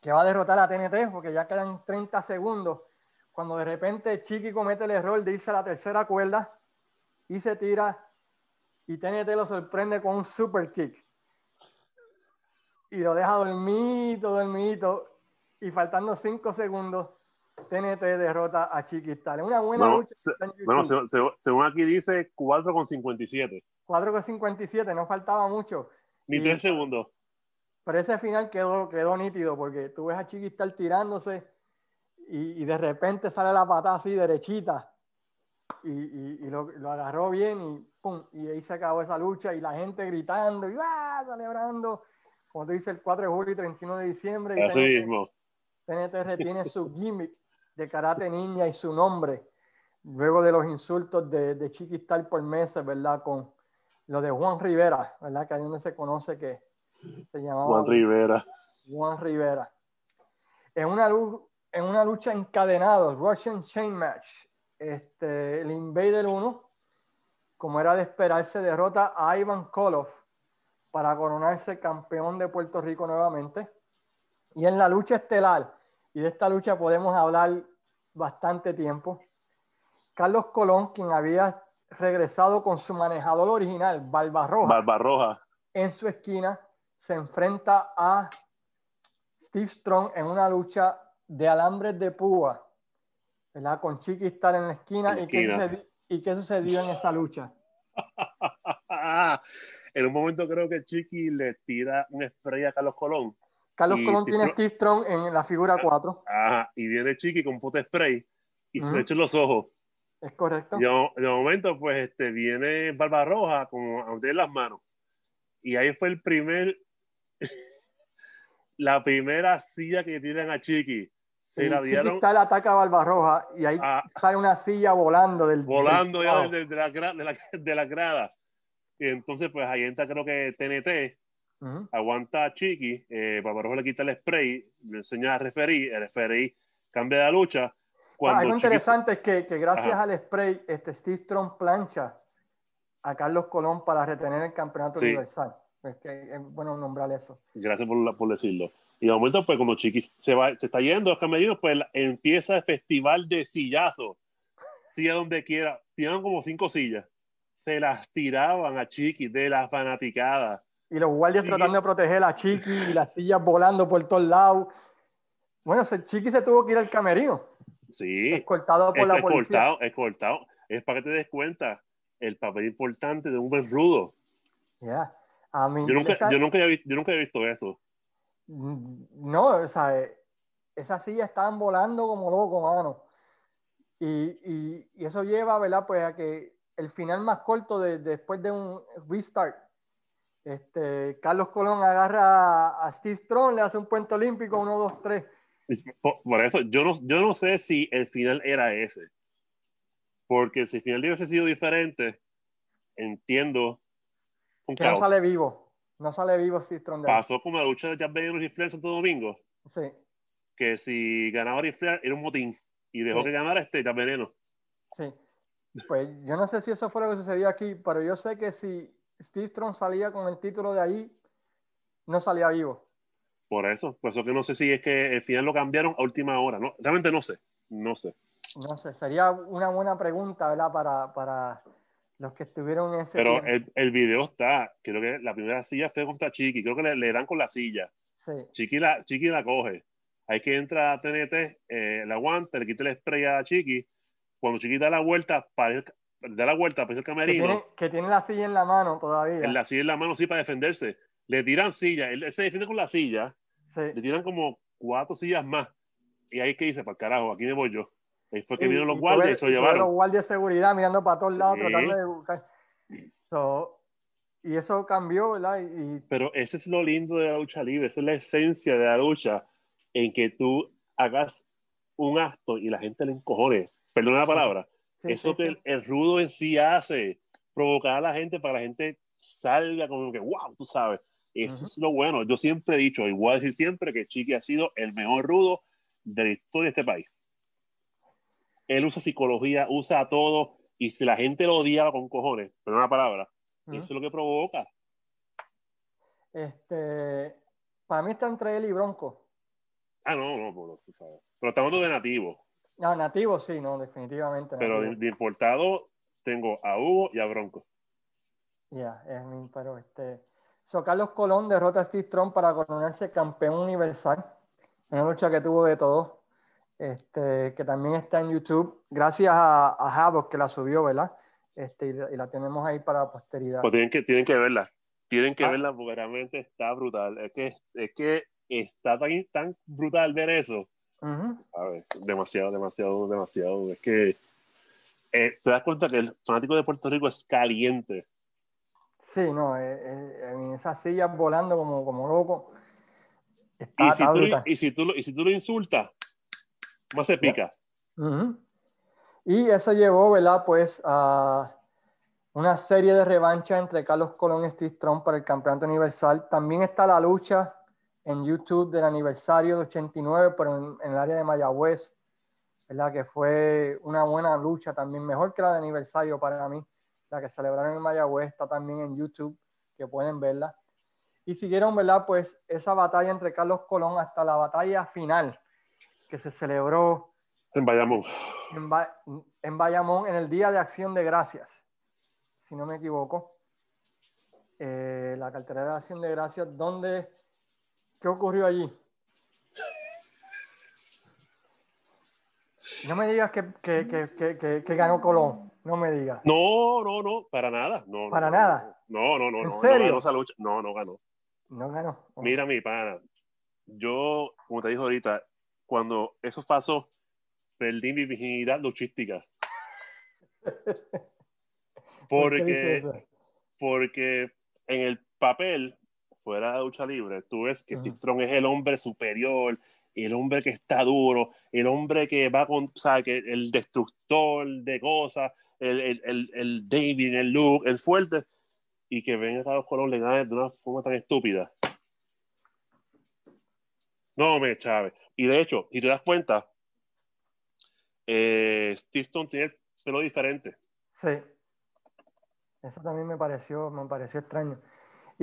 Speaker 1: que va a derrotar a TNT porque ya quedan 30 segundos cuando de repente Chiqui comete el error de irse a la tercera cuerda y se tira y TNT lo sorprende con un super kick y lo deja dormido, dormido y faltando 5 segundos TNT derrota a Chiquistal. Una buena lucha.
Speaker 2: bueno, según aquí dice 4,57.
Speaker 1: 4,57, no faltaba mucho.
Speaker 2: Ni 3 segundos.
Speaker 1: Pero ese final quedó, quedó nítido porque tú ves a Chiquistal tirándose y, de repente sale la patada así derechita y, lo, agarró bien y pum, y ahí se acabó esa lucha y la gente gritando y va celebrando, como te dice el 4 de julio y 31 de diciembre.
Speaker 2: Así mismo.
Speaker 1: TNT retiene su gimmick de karate ninja y su nombre, luego de los insultos de, de Chiquistal por meses, ¿verdad? Con lo de Juan Rivera, ¿verdad? Que ahí donde se conoce que se llamaba
Speaker 2: Juan Rivera.
Speaker 1: Juan Rivera. En una, en una lucha encadenada, Russian Chain Match, este, el Invader 1, como era de esperarse, derrota a Ivan Koloff para coronarse campeón de Puerto Rico nuevamente. Y en la lucha estelar, y de esta lucha podemos hablar bastante tiempo, Carlos Colón, quien había regresado con su manejador original, Barbarroja,
Speaker 2: Barbarroja.
Speaker 1: en su esquina, se enfrenta a Steve Strong en una lucha de alambres de púa, ¿verdad? Con Chiqui estar en la esquina. ¿Y, Qué sucedió, ¿Y qué sucedió en esa lucha?
Speaker 2: en un momento creo que Chiqui le tira un spray a Carlos Colón.
Speaker 1: Carlos Colón tiene Steve Strong en la figura 4.
Speaker 2: Ajá, y viene Chiqui con puto spray y se le echan los ojos.
Speaker 1: Es correcto.
Speaker 2: Y de momento, pues, este, viene Barbarroja como a meter las manos. Y ahí fue el primer, la primera silla que tiran a Chiqui
Speaker 1: se la dieron. Está el ataque a Barbarroja y ahí ah. sale una silla volando del.
Speaker 2: Volando ya de, la, de, la, grada. Y entonces, pues ahí entra, creo que TNT. Aguanta a Chiqui, eh, Barbarroja le quita el spray, le enseña a referir, el referí cambia la lucha. Ah,
Speaker 1: Cuando algo interesante es que, que gracias al spray, este Steve Strong plancha a Carlos Colón para retener el campeonato universal. Es que es bueno nombrar eso.
Speaker 2: Gracias por, por decirlo. Y de momento, pues como Chiqui se, va, se está yendo a los camerinos, pues empieza el festival de sillazos. Silla donde quiera. Tiraron como cinco sillas. Se las tiraban a Chiqui de la fanaticada.
Speaker 1: Y los guardias tratando de proteger a Chiqui y las sillas volando por todos lados. Bueno, Chiqui se tuvo que ir al camerino.
Speaker 2: Sí.
Speaker 1: Escoltado por la
Speaker 2: policía. Escoltado, Es para que te des cuenta el papel importante de un buen rudo.
Speaker 1: Ya.
Speaker 2: yo, nunca, yo, nunca había visto, yo nunca había visto eso.
Speaker 1: No, o sea, eh, esas sillas estaban volando como locos, mano. Y, y, y, eso lleva, ¿verdad? Pues a que el final más corto de, después de un restart, este, Carlos Colón agarra a, Steve Strong, le hace un puente olímpico, uno, dos, tres.
Speaker 2: Por, eso, yo no, yo no sé si el final era ese. Porque si el final hubiese sido diferente, entiendo.
Speaker 1: que no sale vivo. No sale vivo Strong.
Speaker 2: Pasó como la lucha de Jack Bader y Flair Santo Domingo.
Speaker 1: Sí.
Speaker 2: Que si ganaba Ric Flair era un motín y dejó que ganara este Jack Veneno.
Speaker 1: Sí. Pues yo no sé si eso fue lo que sucedió aquí, pero yo sé que si Steve Strong salía con el título de ahí, no salía vivo.
Speaker 2: Por eso, por eso que no sé si es que al final lo cambiaron a última hora. No, realmente no sé, no sé.
Speaker 1: No sé, sería una buena pregunta, ¿verdad? Para, para los que estuvieron en ese.
Speaker 2: Pero el, el, video está, creo que la primera silla fue contra Chiqui, creo que le, le dan con la silla.
Speaker 1: Sí.
Speaker 2: Chiqui, la, Chiqui la coge. Hay que entra a TNT, eh, la aguanta, le quita el spray a Chiqui. Cuando Chiqui da la vuelta, para da la vuelta, para el camerino.
Speaker 1: Que tiene, que tiene, la silla en la mano todavía.
Speaker 2: En la silla en la mano, sí, para defenderse. Le tiran silla, él, se defiende con la silla.
Speaker 1: Sí.
Speaker 2: Le tiran como cuatro sillas más. Y ahí que dice, para carajo, aquí me voy yo. Ahí fue que vieron los guardias y se llevaron.
Speaker 1: Los guardias de seguridad mirando para todos lados, tratando de buscar. y eso cambió, ¿verdad? Y,
Speaker 2: Pero eso es lo lindo de la lucha libre, esa es la esencia de la lucha, en que tú hagas un acto y la gente le encojone, perdón la palabra, eso que el, rudo en sí hace, provocar a la gente para que la gente salga como que, wow, tú sabes, eso es lo bueno. Yo siempre he dicho, igual decir siempre, que Chiqui ha sido el mejor rudo de la historia de este país. Él usa psicología, usa todo, y si la gente lo odiaba con cojones, perdón la palabra, eso es lo que provoca.
Speaker 1: Este, para mí está entre él y Bronco.
Speaker 2: Ah, no, no, sabes. Pero estamos hablando de nativo.
Speaker 1: No, nativo sí, no, definitivamente.
Speaker 2: Pero de, importado tengo a Hugo y a Bronco.
Speaker 1: Ya, es mi, pero este. So, Carlos Colón derrota a Steve Trump para coronarse campeón universal. Una lucha que tuvo de todos. Este, que también está en YouTube, gracias a, a que la subió, ¿verdad? Este, y, la tenemos ahí para posteridad.
Speaker 2: Pues tienen que, tienen que verla, tienen que ah. verla porque realmente está brutal. Es que, es que está tan, tan brutal ver eso. A ver, demasiado, demasiado, demasiado. Es que eh, te das cuenta que el fanático de Puerto Rico es caliente.
Speaker 1: Sí, no, eh, eh, en esas sillas volando como, como loco.
Speaker 2: y, si tú, y, si tú, y si tú lo insultas, más se pica.
Speaker 1: Y eso llevó, ¿verdad? Pues a una serie de revanchas entre Carlos Colón y Steve Trump para el campeonato universal. También está la lucha en YouTube del aniversario de 89, pero en, el área de Mayagüez, ¿verdad? Que fue una buena lucha también, mejor que la de aniversario para mí. La que celebraron en Mayagüez está también en YouTube, que pueden verla. Y siguieron, ¿verdad? Pues esa batalla entre Carlos Colón hasta la batalla final que se celebró
Speaker 2: en Bayamón.
Speaker 1: En, Bayamón, en el Día de Acción de Gracias, si no me equivoco. Eh, la cartera de Acción de Gracias, ¿dónde? ¿Qué ocurrió allí? No me digas que, que, que, ganó Colón. No me digas.
Speaker 2: No, no, no, para nada. No,
Speaker 1: para nada.
Speaker 2: No, no, no. ¿En no, serio? No, no ganó.
Speaker 1: No ganó.
Speaker 2: Mira, mi pana. Yo, como te dije ahorita, cuando eso pasó, perdí mi virginidad luchística. Porque, porque en el papel, fuera de lucha libre, tú ves que Strong es el hombre superior, el hombre que está duro, el hombre que va con, o sea, que el destructor de cosas, el, el, el, el David, el Luke, el fuerte, y que venga a los colores le de una forma tan estúpida. No me Chávez. Y de hecho, si te das cuenta, eh, tiene el pelo diferente.
Speaker 1: Sí. Eso también me pareció, me pareció extraño.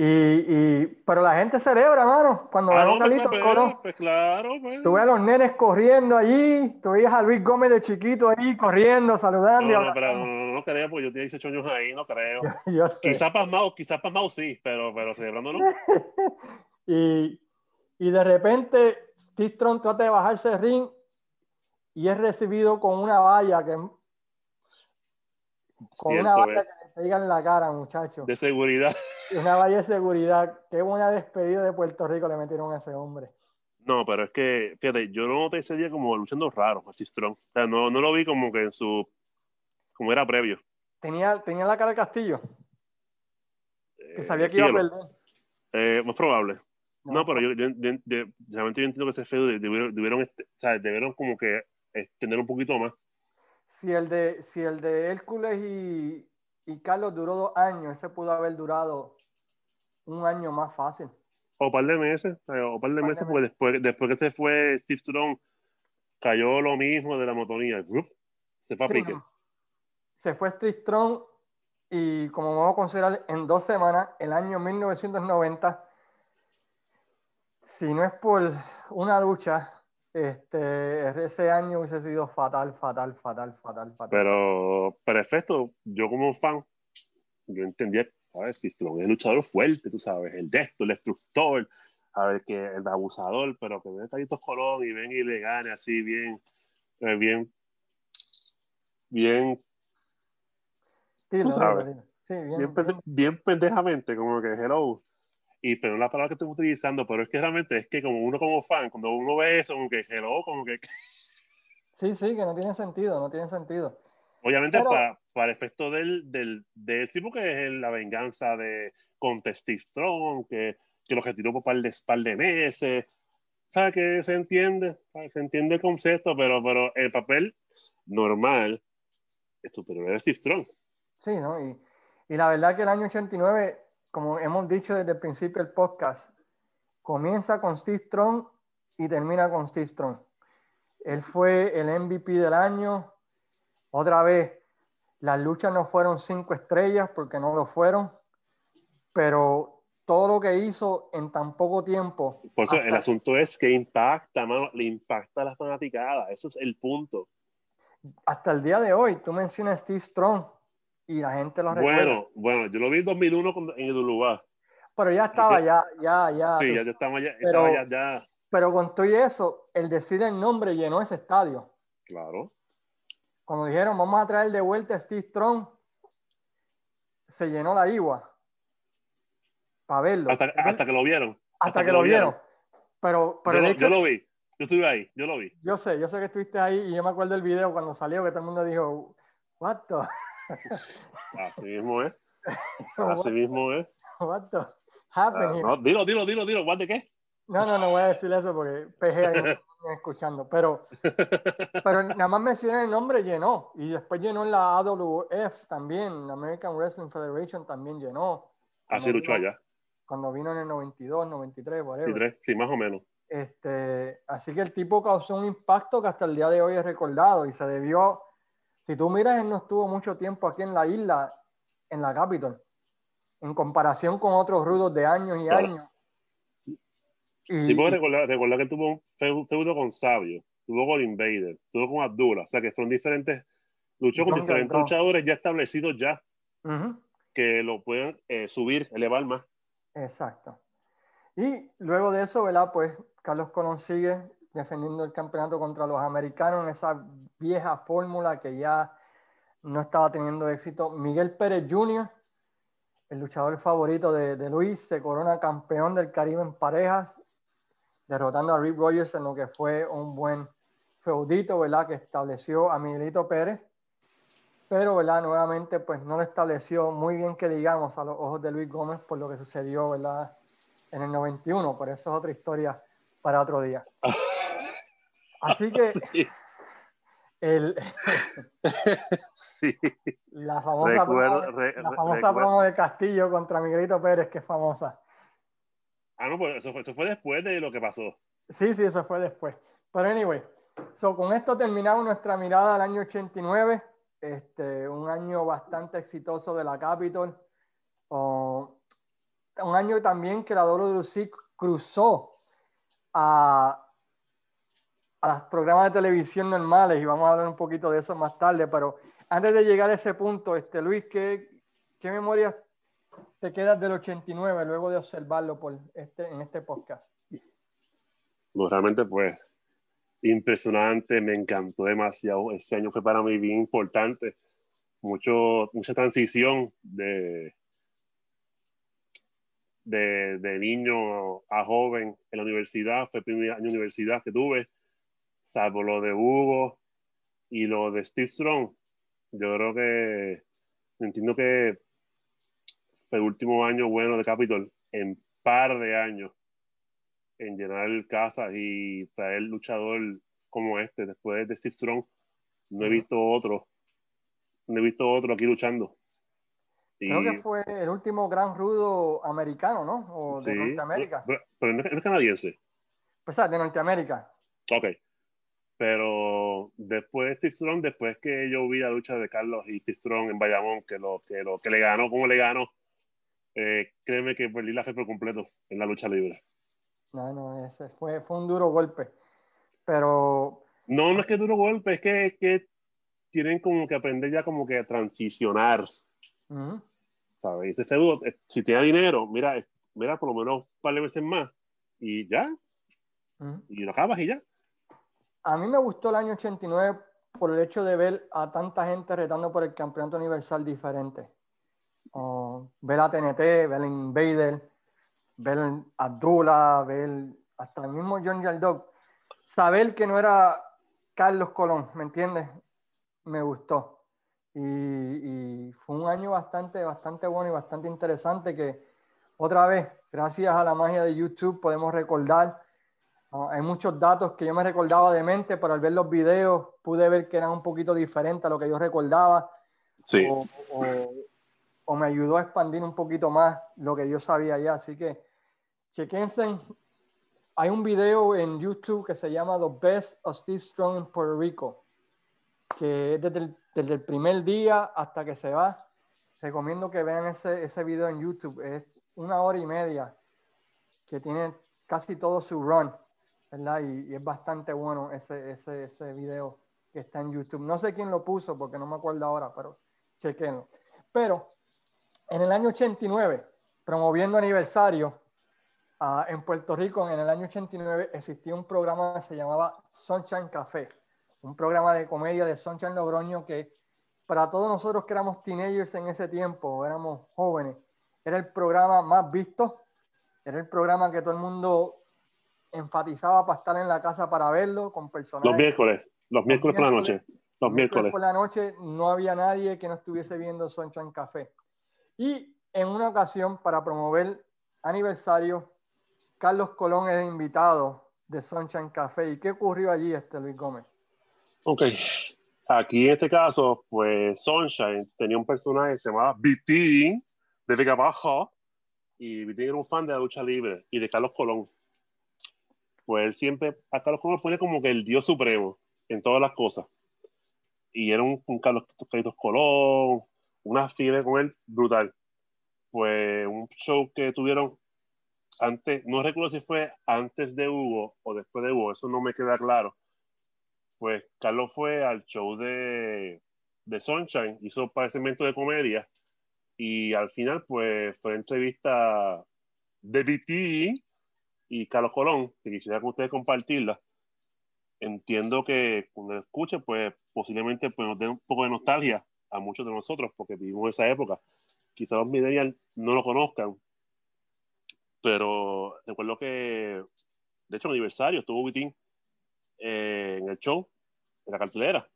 Speaker 1: Y, y, pero la gente celebra, mano, cuando
Speaker 2: ah, no, pues, pues, pues, claro, pues.
Speaker 1: Tú ves a los nenes corriendo allí, tú veías a Luis Gómez de chiquito ahí corriendo, saludando.
Speaker 2: No, no, pero no, no, creo, porque yo tenía 18 años ahí, no creo. Quizás pasmado, quizás pasmado sí, pero, pero celebrando no.
Speaker 1: y, y de repente Steve trata de bajarse el ring y es recibido con una valla que con una valla que en la cara, muchacho.
Speaker 2: De seguridad.
Speaker 1: Una valla de seguridad. Qué buena despedida de Puerto Rico le metieron a ese hombre.
Speaker 2: No, pero es que, fíjate, yo no noté ese día como luchando raro, a Strong. O sea, no, no lo vi como que en su. como era previo.
Speaker 1: Tenía, tenía la cara de Castillo. Que sabía que iba a perder.
Speaker 2: Eh, más probable. No, pero yo, yo, yo, realmente yo entiendo que ese feo debieron, debieron, este, o sea, debieron como que extender un poquito más.
Speaker 1: Si el de, si el de Hércules y, y Carlos duró dos años, ese pudo haber durado un año más fácil.
Speaker 2: O un par de meses, o par de meses, porque después, después que se fue Steve Strong, cayó lo mismo de la motonía. Se fue a pique.
Speaker 1: Se fue Steve Strong y como vamos a considerar en dos semanas, el año 1990 si no es por una lucha, este, ese año hubiese sido fatal, fatal, fatal, fatal, fatal.
Speaker 2: Pero, perfecto, yo como fan, yo entendía, ¿sabes? Que es el luchador fuerte, tú sabes, el desto, el destructor, a ver, que el abusador, pero que ven Carlitos Colón y ven y le gane así bien, eh, bien, bien, tú sabes, sí, bien, bien, bien pendejamente, como que hello y pero la palabra que estoy utilizando, pero es que realmente es que como uno como fan, cuando uno ve eso, como que hello, como que...
Speaker 1: Sí, sí, que no tiene sentido, no tiene sentido.
Speaker 2: Obviamente para, para el efecto del, del, del sí, porque es la venganza de con Steve Strong, que, que lo retiró por par de, par de meses, que se entiende, se entiende el concepto, pero, pero el papel normal es superior a Steve Strong.
Speaker 1: Sí, ¿no? Y, y la verdad que el año 89, como hemos dicho desde el principio del podcast, comienza con Steve Strong y termina con Steve Strong. Él fue el MVP del año. Otra vez, las luchas no fueron cinco estrellas porque no lo fueron, pero todo lo que hizo en tan poco tiempo.
Speaker 2: Por eso el asunto es que impacta, mano, le impacta a la fanaticada. Eso es el punto.
Speaker 1: Hasta el día de hoy, tú mencionas Steve Strong y la gente lo
Speaker 2: recuerda. Bueno, bueno, yo lo vi en 2001 en el Uruguay.
Speaker 1: Pero ya estaba, ya, ya, ya.
Speaker 2: Sí, ya, estaba, ya, pero, ya, ya.
Speaker 1: Pero con todo y eso, el decir el nombre llenó ese estadio.
Speaker 2: Claro.
Speaker 1: Cuando dijeron, vamos a traer de vuelta a Steve Strong, se llenó la igua para verlo.
Speaker 2: Hasta, hasta, que lo vieron.
Speaker 1: Hasta, que, lo vieron. Pero, pero
Speaker 2: yo, yo, lo vi. Yo estuve ahí. Yo lo vi.
Speaker 1: Yo sé, yo sé que estuviste ahí y yo me acuerdo del video cuando salió que todo el mundo dijo, what the?
Speaker 2: Así mismo es. Así mismo es.
Speaker 1: What the happened
Speaker 2: ah, no, dilo, dilo, dilo, dilo. ¿What de qué?
Speaker 1: No, no, no voy a decir eso porque PG escuchando, pero, pero nada más mencioné el nombre, llenó. Y después llenó en la AWF también, American Wrestling Federation también llenó.
Speaker 2: Así luchó allá.
Speaker 1: Cuando vino en el 92, 93, whatever.
Speaker 2: sí, más o menos.
Speaker 1: Este, así que el tipo causó un impacto que hasta el día de hoy es recordado y se debió, si tú miras, él no estuvo mucho tiempo aquí en la isla, en la Capitol, en comparación con otros rudos de años y años
Speaker 2: sí, puedo recordar, recordar, que tuvo un feudo con Sabio, tuvo con Invader, tuvo con Abdullah, o sea que fueron diferentes, luchó con diferentes luchadores ya establecidos ya, que lo pueden eh, subir, elevar más.
Speaker 1: Exacto. Y luego de eso, ¿verdad? Pues Carlos Colón sigue defendiendo el campeonato contra los americanos en esa vieja fórmula que ya no estaba teniendo éxito. Miguel Pérez Jr., el luchador favorito de, Luis, se corona campeón del Caribe en parejas derrotando a Rick Rogers en lo que fue un buen feudito, ¿verdad? Que estableció a Miguelito Pérez, pero, ¿verdad? Nuevamente, pues no lo estableció muy bien que digamos a los ojos de Luis Gómez por lo que sucedió, ¿verdad? En el 91, por eso es otra historia para otro día. Así que sí. El,
Speaker 2: sí.
Speaker 1: la famosa, la famosa promo de Castillo contra Miguelito Pérez, que es famosa.
Speaker 2: Ah, no, pues eso fue, eso fue después de lo que pasó.
Speaker 1: Sí, sí, eso fue después. Pero anyway, so, con esto terminamos nuestra mirada al año 89, este, un año bastante exitoso de la Capitol. un año también que la WC cruzó a, a los programas de televisión normales y vamos a hablar un poquito de eso más tarde, pero antes de llegar a ese punto, este, Luis, ¿qué, qué memorias te quedas del 89 luego de observarlo por este, en este podcast?
Speaker 2: Realmente pues impresionante, me encantó demasiado. Ese año fue para mí bien importante. Mucho, mucha transición de, de, de, niño a joven en la universidad. Fue el primer año de universidad que tuve, salvo lo de Hugo y lo de Steve Strong. Yo creo que entiendo que fue el último año bueno de Capitol en par de años en llenar casas y traer luchador como este después de Steve Strong no he visto otro no he visto otro aquí luchando.
Speaker 1: Creo que fue el último gran rudo americano ¿no? o de Norteamérica.
Speaker 2: pero, no, es canadiense.
Speaker 1: Pues de Norteamérica.
Speaker 2: Ok pero después de Steve Strong después que yo vi la lucha de Carlos y Steve Strong en Bayamón que lo que lo que le ganó como le ganó eh, créeme que perdí la fe por completo en la lucha libre.
Speaker 1: No, no, ese fue, fue un duro golpe. Pero.
Speaker 2: No, no es que duro golpe, es que, que tienen como que aprender ya como que a transicionar. ¿Sabes? Ese eh, si tiene dinero, mira, mira por lo menos un par de veces más y ya. Y lo acabas y ya.
Speaker 1: A mí me gustó el año 89 por el hecho de ver a tanta gente retando por el campeonato universal diferente ver a TNT, ver a Invader, ver a Abdullah, ver hasta el mismo John Yaldog, saber que no era Carlos Colón, ¿me entiendes? Me gustó. Y, fue un año bastante, bastante bueno y bastante interesante que otra vez, gracias a la magia de YouTube, podemos recordar hay muchos datos que yo me recordaba de mente, pero al ver los videos pude ver que eran un poquito diferentes a lo que yo recordaba.
Speaker 2: Sí.
Speaker 1: O, me ayudó a expandir un poquito más lo que yo sabía ya. Así que chequense. Hay un video en YouTube que se llama The Best of Steve Strong in Puerto Rico, que es desde el, desde el primer día hasta que se va. Recomiendo que vean ese, ese video en YouTube. Es una hora y media que tiene casi todo su run, ¿verdad? Y, es bastante bueno ese, ese, ese, video que está en YouTube. No sé quién lo puso porque no me acuerdo ahora, pero chequenlo. Pero en el año 89, promoviendo aniversario, uh, en Puerto Rico, en el año 89, existía un programa que se llamaba Sunshine Café, un programa de comedia de Sunshine Logroño que para todos nosotros que éramos teenagers en ese tiempo, éramos jóvenes, era el programa más visto era el programa que todo el mundo enfatizaba para estar en la casa para verlo con personas.
Speaker 2: Los miércoles, los miércoles por la noche. Los miércoles.
Speaker 1: por la noche no había nadie que no estuviese viendo Sunshine Café. Y en una ocasión, para promover aniversario, Carlos Colón es invitado de Sunshine Café. ¿Y qué ocurrió allí, este Luis Gómez?
Speaker 2: Ok. Aquí en este caso, pues Sunshine tenía un personaje que se llamaba Vitín de Vega Baja, y Vitín era un fan de la lucha libre y de Carlos Colón. Pues él siempre, a Carlos Colón lo pone como que el dios supremo en todas las cosas. Y era un, Carlos, Carlos Colón, una fiebre con él brutal. Pues un show que tuvieron antes, no recuerdo si fue antes de Hugo o después de Hugo, eso no me queda claro. Pues Carlos fue al show de, de Sunshine, hizo un padecimiento de comedia y al final, pues fue entrevista de BT y Carlos Colón, que quisiera con ustedes compartirla. Entiendo que cuando escuchen, pues posiblemente pues, nos dé un poco de nostalgia a muchos de nosotros, porque vivimos esa época. Quizás los millennials no lo conozcan, pero recuerdo que, de hecho, en aniversario estuvo Vitín eh, en el show, en la cartelera.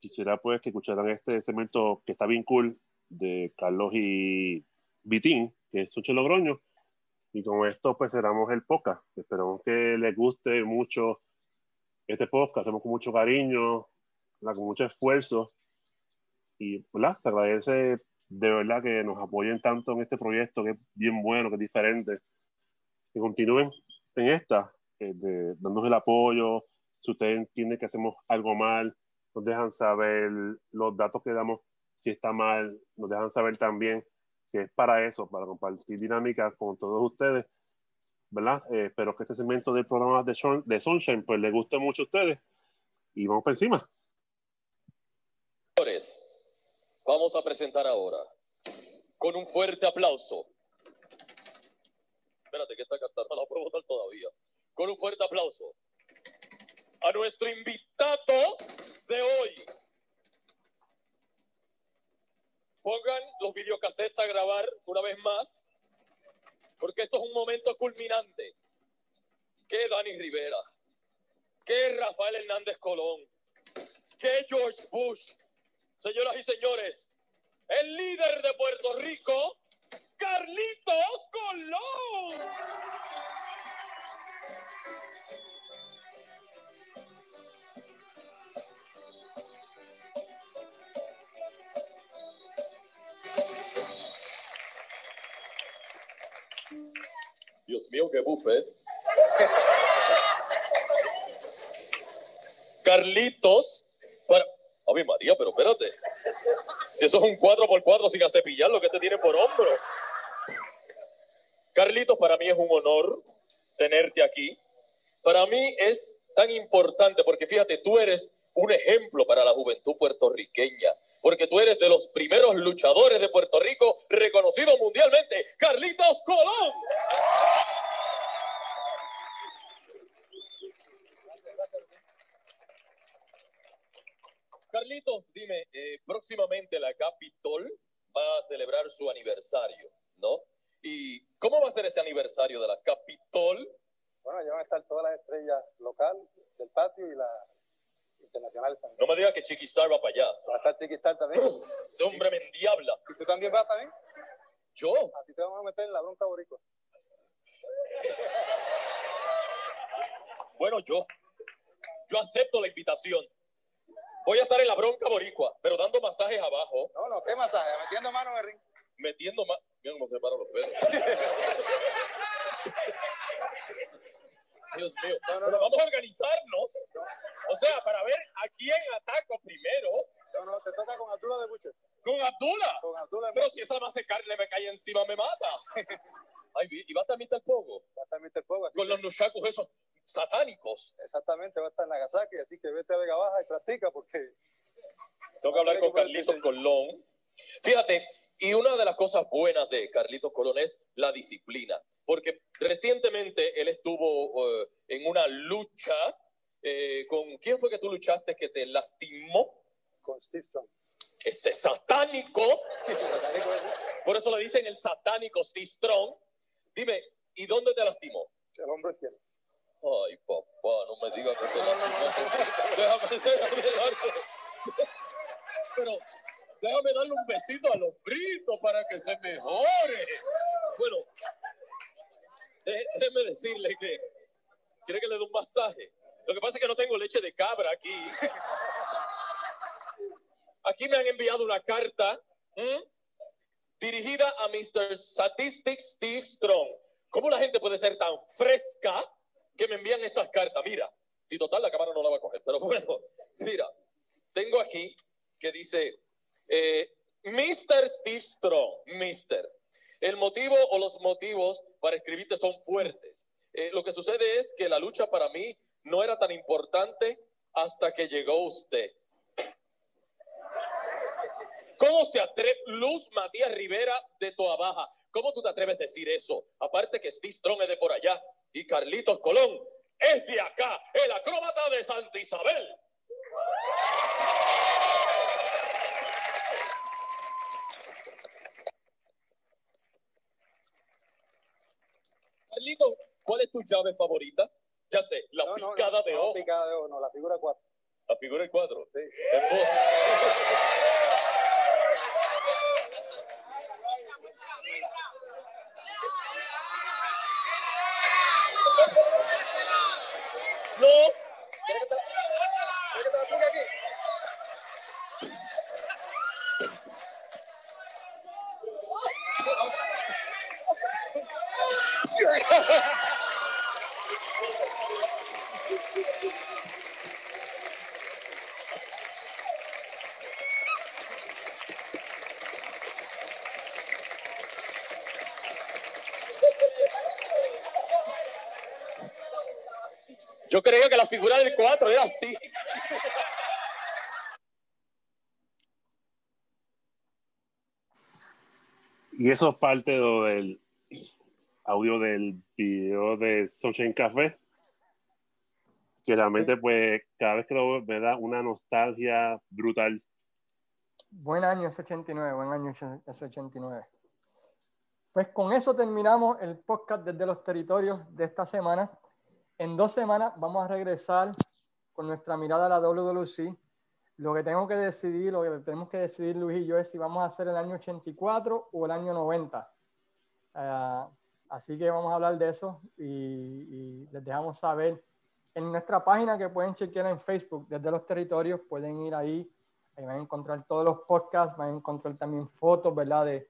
Speaker 2: Quisiera pues que escucharan este segmento que está bien cool de Carlos y Vitín, que es Sucho Logroño. Y con esto pues cerramos el podcast. Esperamos que les guste mucho este podcast. Hacemos con mucho cariño, con mucho esfuerzo. Y ¿verdad? se agradece de verdad que nos apoyen tanto en este proyecto que es bien bueno, que es diferente. Que continúen en esta, eh, de, dándonos el apoyo. Si ustedes entienden que hacemos algo mal, nos dejan saber los datos que damos si está mal, nos dejan saber también que es para eso, para compartir dinámicas con todos ustedes, ¿verdad? Eh, espero que este segmento del programa de, de Sunshine pues le guste mucho a ustedes y vamos por encima.
Speaker 4: Vamos a presentar ahora con un fuerte aplauso. Espérate que esta carta no la puedo votar todavía. Con un fuerte aplauso a nuestro invitado de hoy. Pongan los videocassettes a grabar una vez más, porque esto es un momento culminante. ¿Qué Dani Rivera? ¿Qué Rafael Hernández Colón? ¿Qué George Bush? Señoras y señores, el líder de Puerto Rico, Carlitos Colón. Dios mío, qué buffet. Carlitos, para... Ave María, pero espérate. Si eso es un 4x4 sin acepillar lo que te tiene por hombro. Carlitos, para mí es un honor tenerte aquí. Para mí es tan importante porque fíjate, tú eres un ejemplo para la juventud puertorriqueña porque tú eres de los primeros luchadores de Puerto Rico reconocido mundialmente, Carlitos Colón. Carlitos, dime, eh, próximamente la Capitol va a celebrar su aniversario, ¿no? ¿Y cómo va a ser ese aniversario de la Capitol?
Speaker 5: Bueno, ya van a estar todas las estrellas local del patio y la internacional también.
Speaker 4: No me digas que Chiquistar va para allá.
Speaker 5: Va a estar Chiquistar también.
Speaker 4: Ese hombre me endiabla.
Speaker 5: ¿Y tú también vas también?
Speaker 4: ¿Yo?
Speaker 5: A ti te vamos a meter en la bronca boricua.
Speaker 4: Bueno, yo, yo acepto la invitación. Voy a estar en la bronca boricua, pero dando masajes abajo.
Speaker 5: No, no, ¿qué masaje? Metiendo mano en el ring.
Speaker 4: Metiendo más. Mira cómo se paran los pelos. Dios mío. vamos a organizarnos. O sea, para ver a quién ataco primero.
Speaker 5: No, no, te toca con Abdullah de Buche.
Speaker 4: ¿Con Abdullah?
Speaker 5: Con Abdullah
Speaker 4: Pero si esa masa de carne me cae encima, me mata. Ay, y va a estar Mr. Pogo.
Speaker 5: Va a estar Mr. Pogo.
Speaker 4: Con los nushakus esos satánicos.
Speaker 5: Exactamente, va a estar en Nagasaki, así que vete a Vega Baja y practica porque...
Speaker 4: Tengo que hablar con Carlitos Colón. Fíjate, y una de las cosas buenas de Carlitos Colón es la disciplina, porque recientemente él estuvo eh, en una lucha eh, con... ¿Quién fue que tú luchaste que te lastimó?
Speaker 5: Con Steve Strong.
Speaker 4: Ese satánico. Por eso le dicen el satánico Steve Strong. Dime, ¿y dónde te lastimó?
Speaker 5: El hombro izquierdo.
Speaker 4: Ay, papá, no me digas que te lastimó. Déjame, déjame darle. Pero déjame darle un besito a los britos para que se mejore. Bueno, déjeme decirle que quiere que le dé un masaje. Lo que pasa es que no tengo leche de cabra aquí. Aquí me han enviado una carta dirigida a Mr. Statistics Steve Strong. ¿Cómo la gente puede ser tan fresca que me envían estas cartas? Mira, si total la cámara no la va a coger, pero bueno, mira, tengo aquí que dice, eh, Mr. Steve Strong, Mr. El motivo o los motivos para escribirte son fuertes. Eh, lo que sucede es que la lucha para mí no era tan importante hasta que llegó usted. ¿Cómo se atreve Luz Matías Rivera de Toa Baja? ¿Cómo tú te atreves a decir eso? Aparte que Steve Strong es de por allá y Carlitos Colón es de acá, el acróbata de Santa Isabel. Carlitos, ¿cuál es tu llave favorita? Ya sé, la picada de ojo.
Speaker 5: La picada de ojo, no, la figura 4.
Speaker 4: La figura 4.
Speaker 5: Sí.
Speaker 4: No.
Speaker 5: ¿Quieres que te la, ¿quieres que te la ponga aquí?
Speaker 4: Yo creía que la figura del 4 era así.
Speaker 2: Y eso es parte del audio del video de Sunshine Café. Que realmente, pues, cada vez que lo veo, me da una nostalgia brutal.
Speaker 1: Buen año ese 89, buen año ese 89. Pues con eso terminamos el podcast desde los territorios de esta semana. En dos semanas vamos a regresar con nuestra mirada a la WWC. Lo que tengo que decidir, lo que tenemos que decidir Luis y yo es si vamos a hacer el año 84 o el año 90. Ah, así que vamos a hablar de eso y, les dejamos saber en nuestra página que pueden chequear en Facebook desde los territorios, pueden ir ahí, ahí van a encontrar todos los podcasts, van a encontrar también fotos, ¿verdad? De,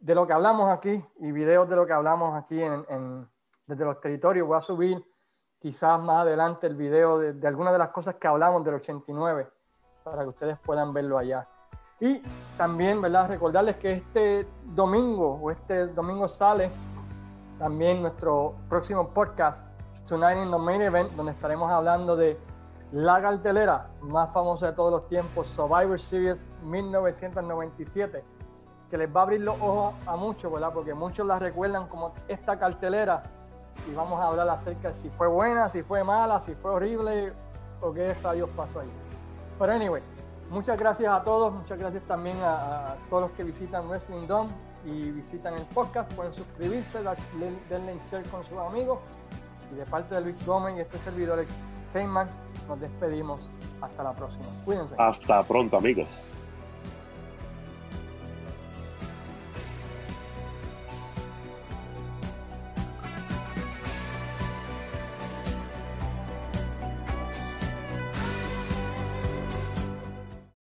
Speaker 1: de lo que hablamos aquí y videos de lo que hablamos aquí en, desde los territorios. Voy a subir quizás más adelante el video de, algunas de las cosas que hablamos del 89 para que ustedes puedan verlo allá. Y también, ¿verdad? Recordarles que este domingo o este domingo sale también nuestro próximo podcast, Tonight in the Main Event, donde estaremos hablando de la cartelera más famosa de todos los tiempos, Survivor Series 1997, que les va a abrir los ojos a muchos, ¿verdad? Porque muchos la recuerdan como esta cartelera y vamos a hablar acerca de si fue buena, si fue mala, si fue horrible o qué Dios pasó ahí. Pero anyway, muchas gracias a todos, muchas gracias también a, todos los que visitan Wrestling Dome y visitan el podcast, pueden suscribirse, denle share con sus amigos y de parte de Luis Gómez y este servidor Feynman, nos despedimos hasta la próxima. Cuídense.
Speaker 2: Hasta pronto amigos.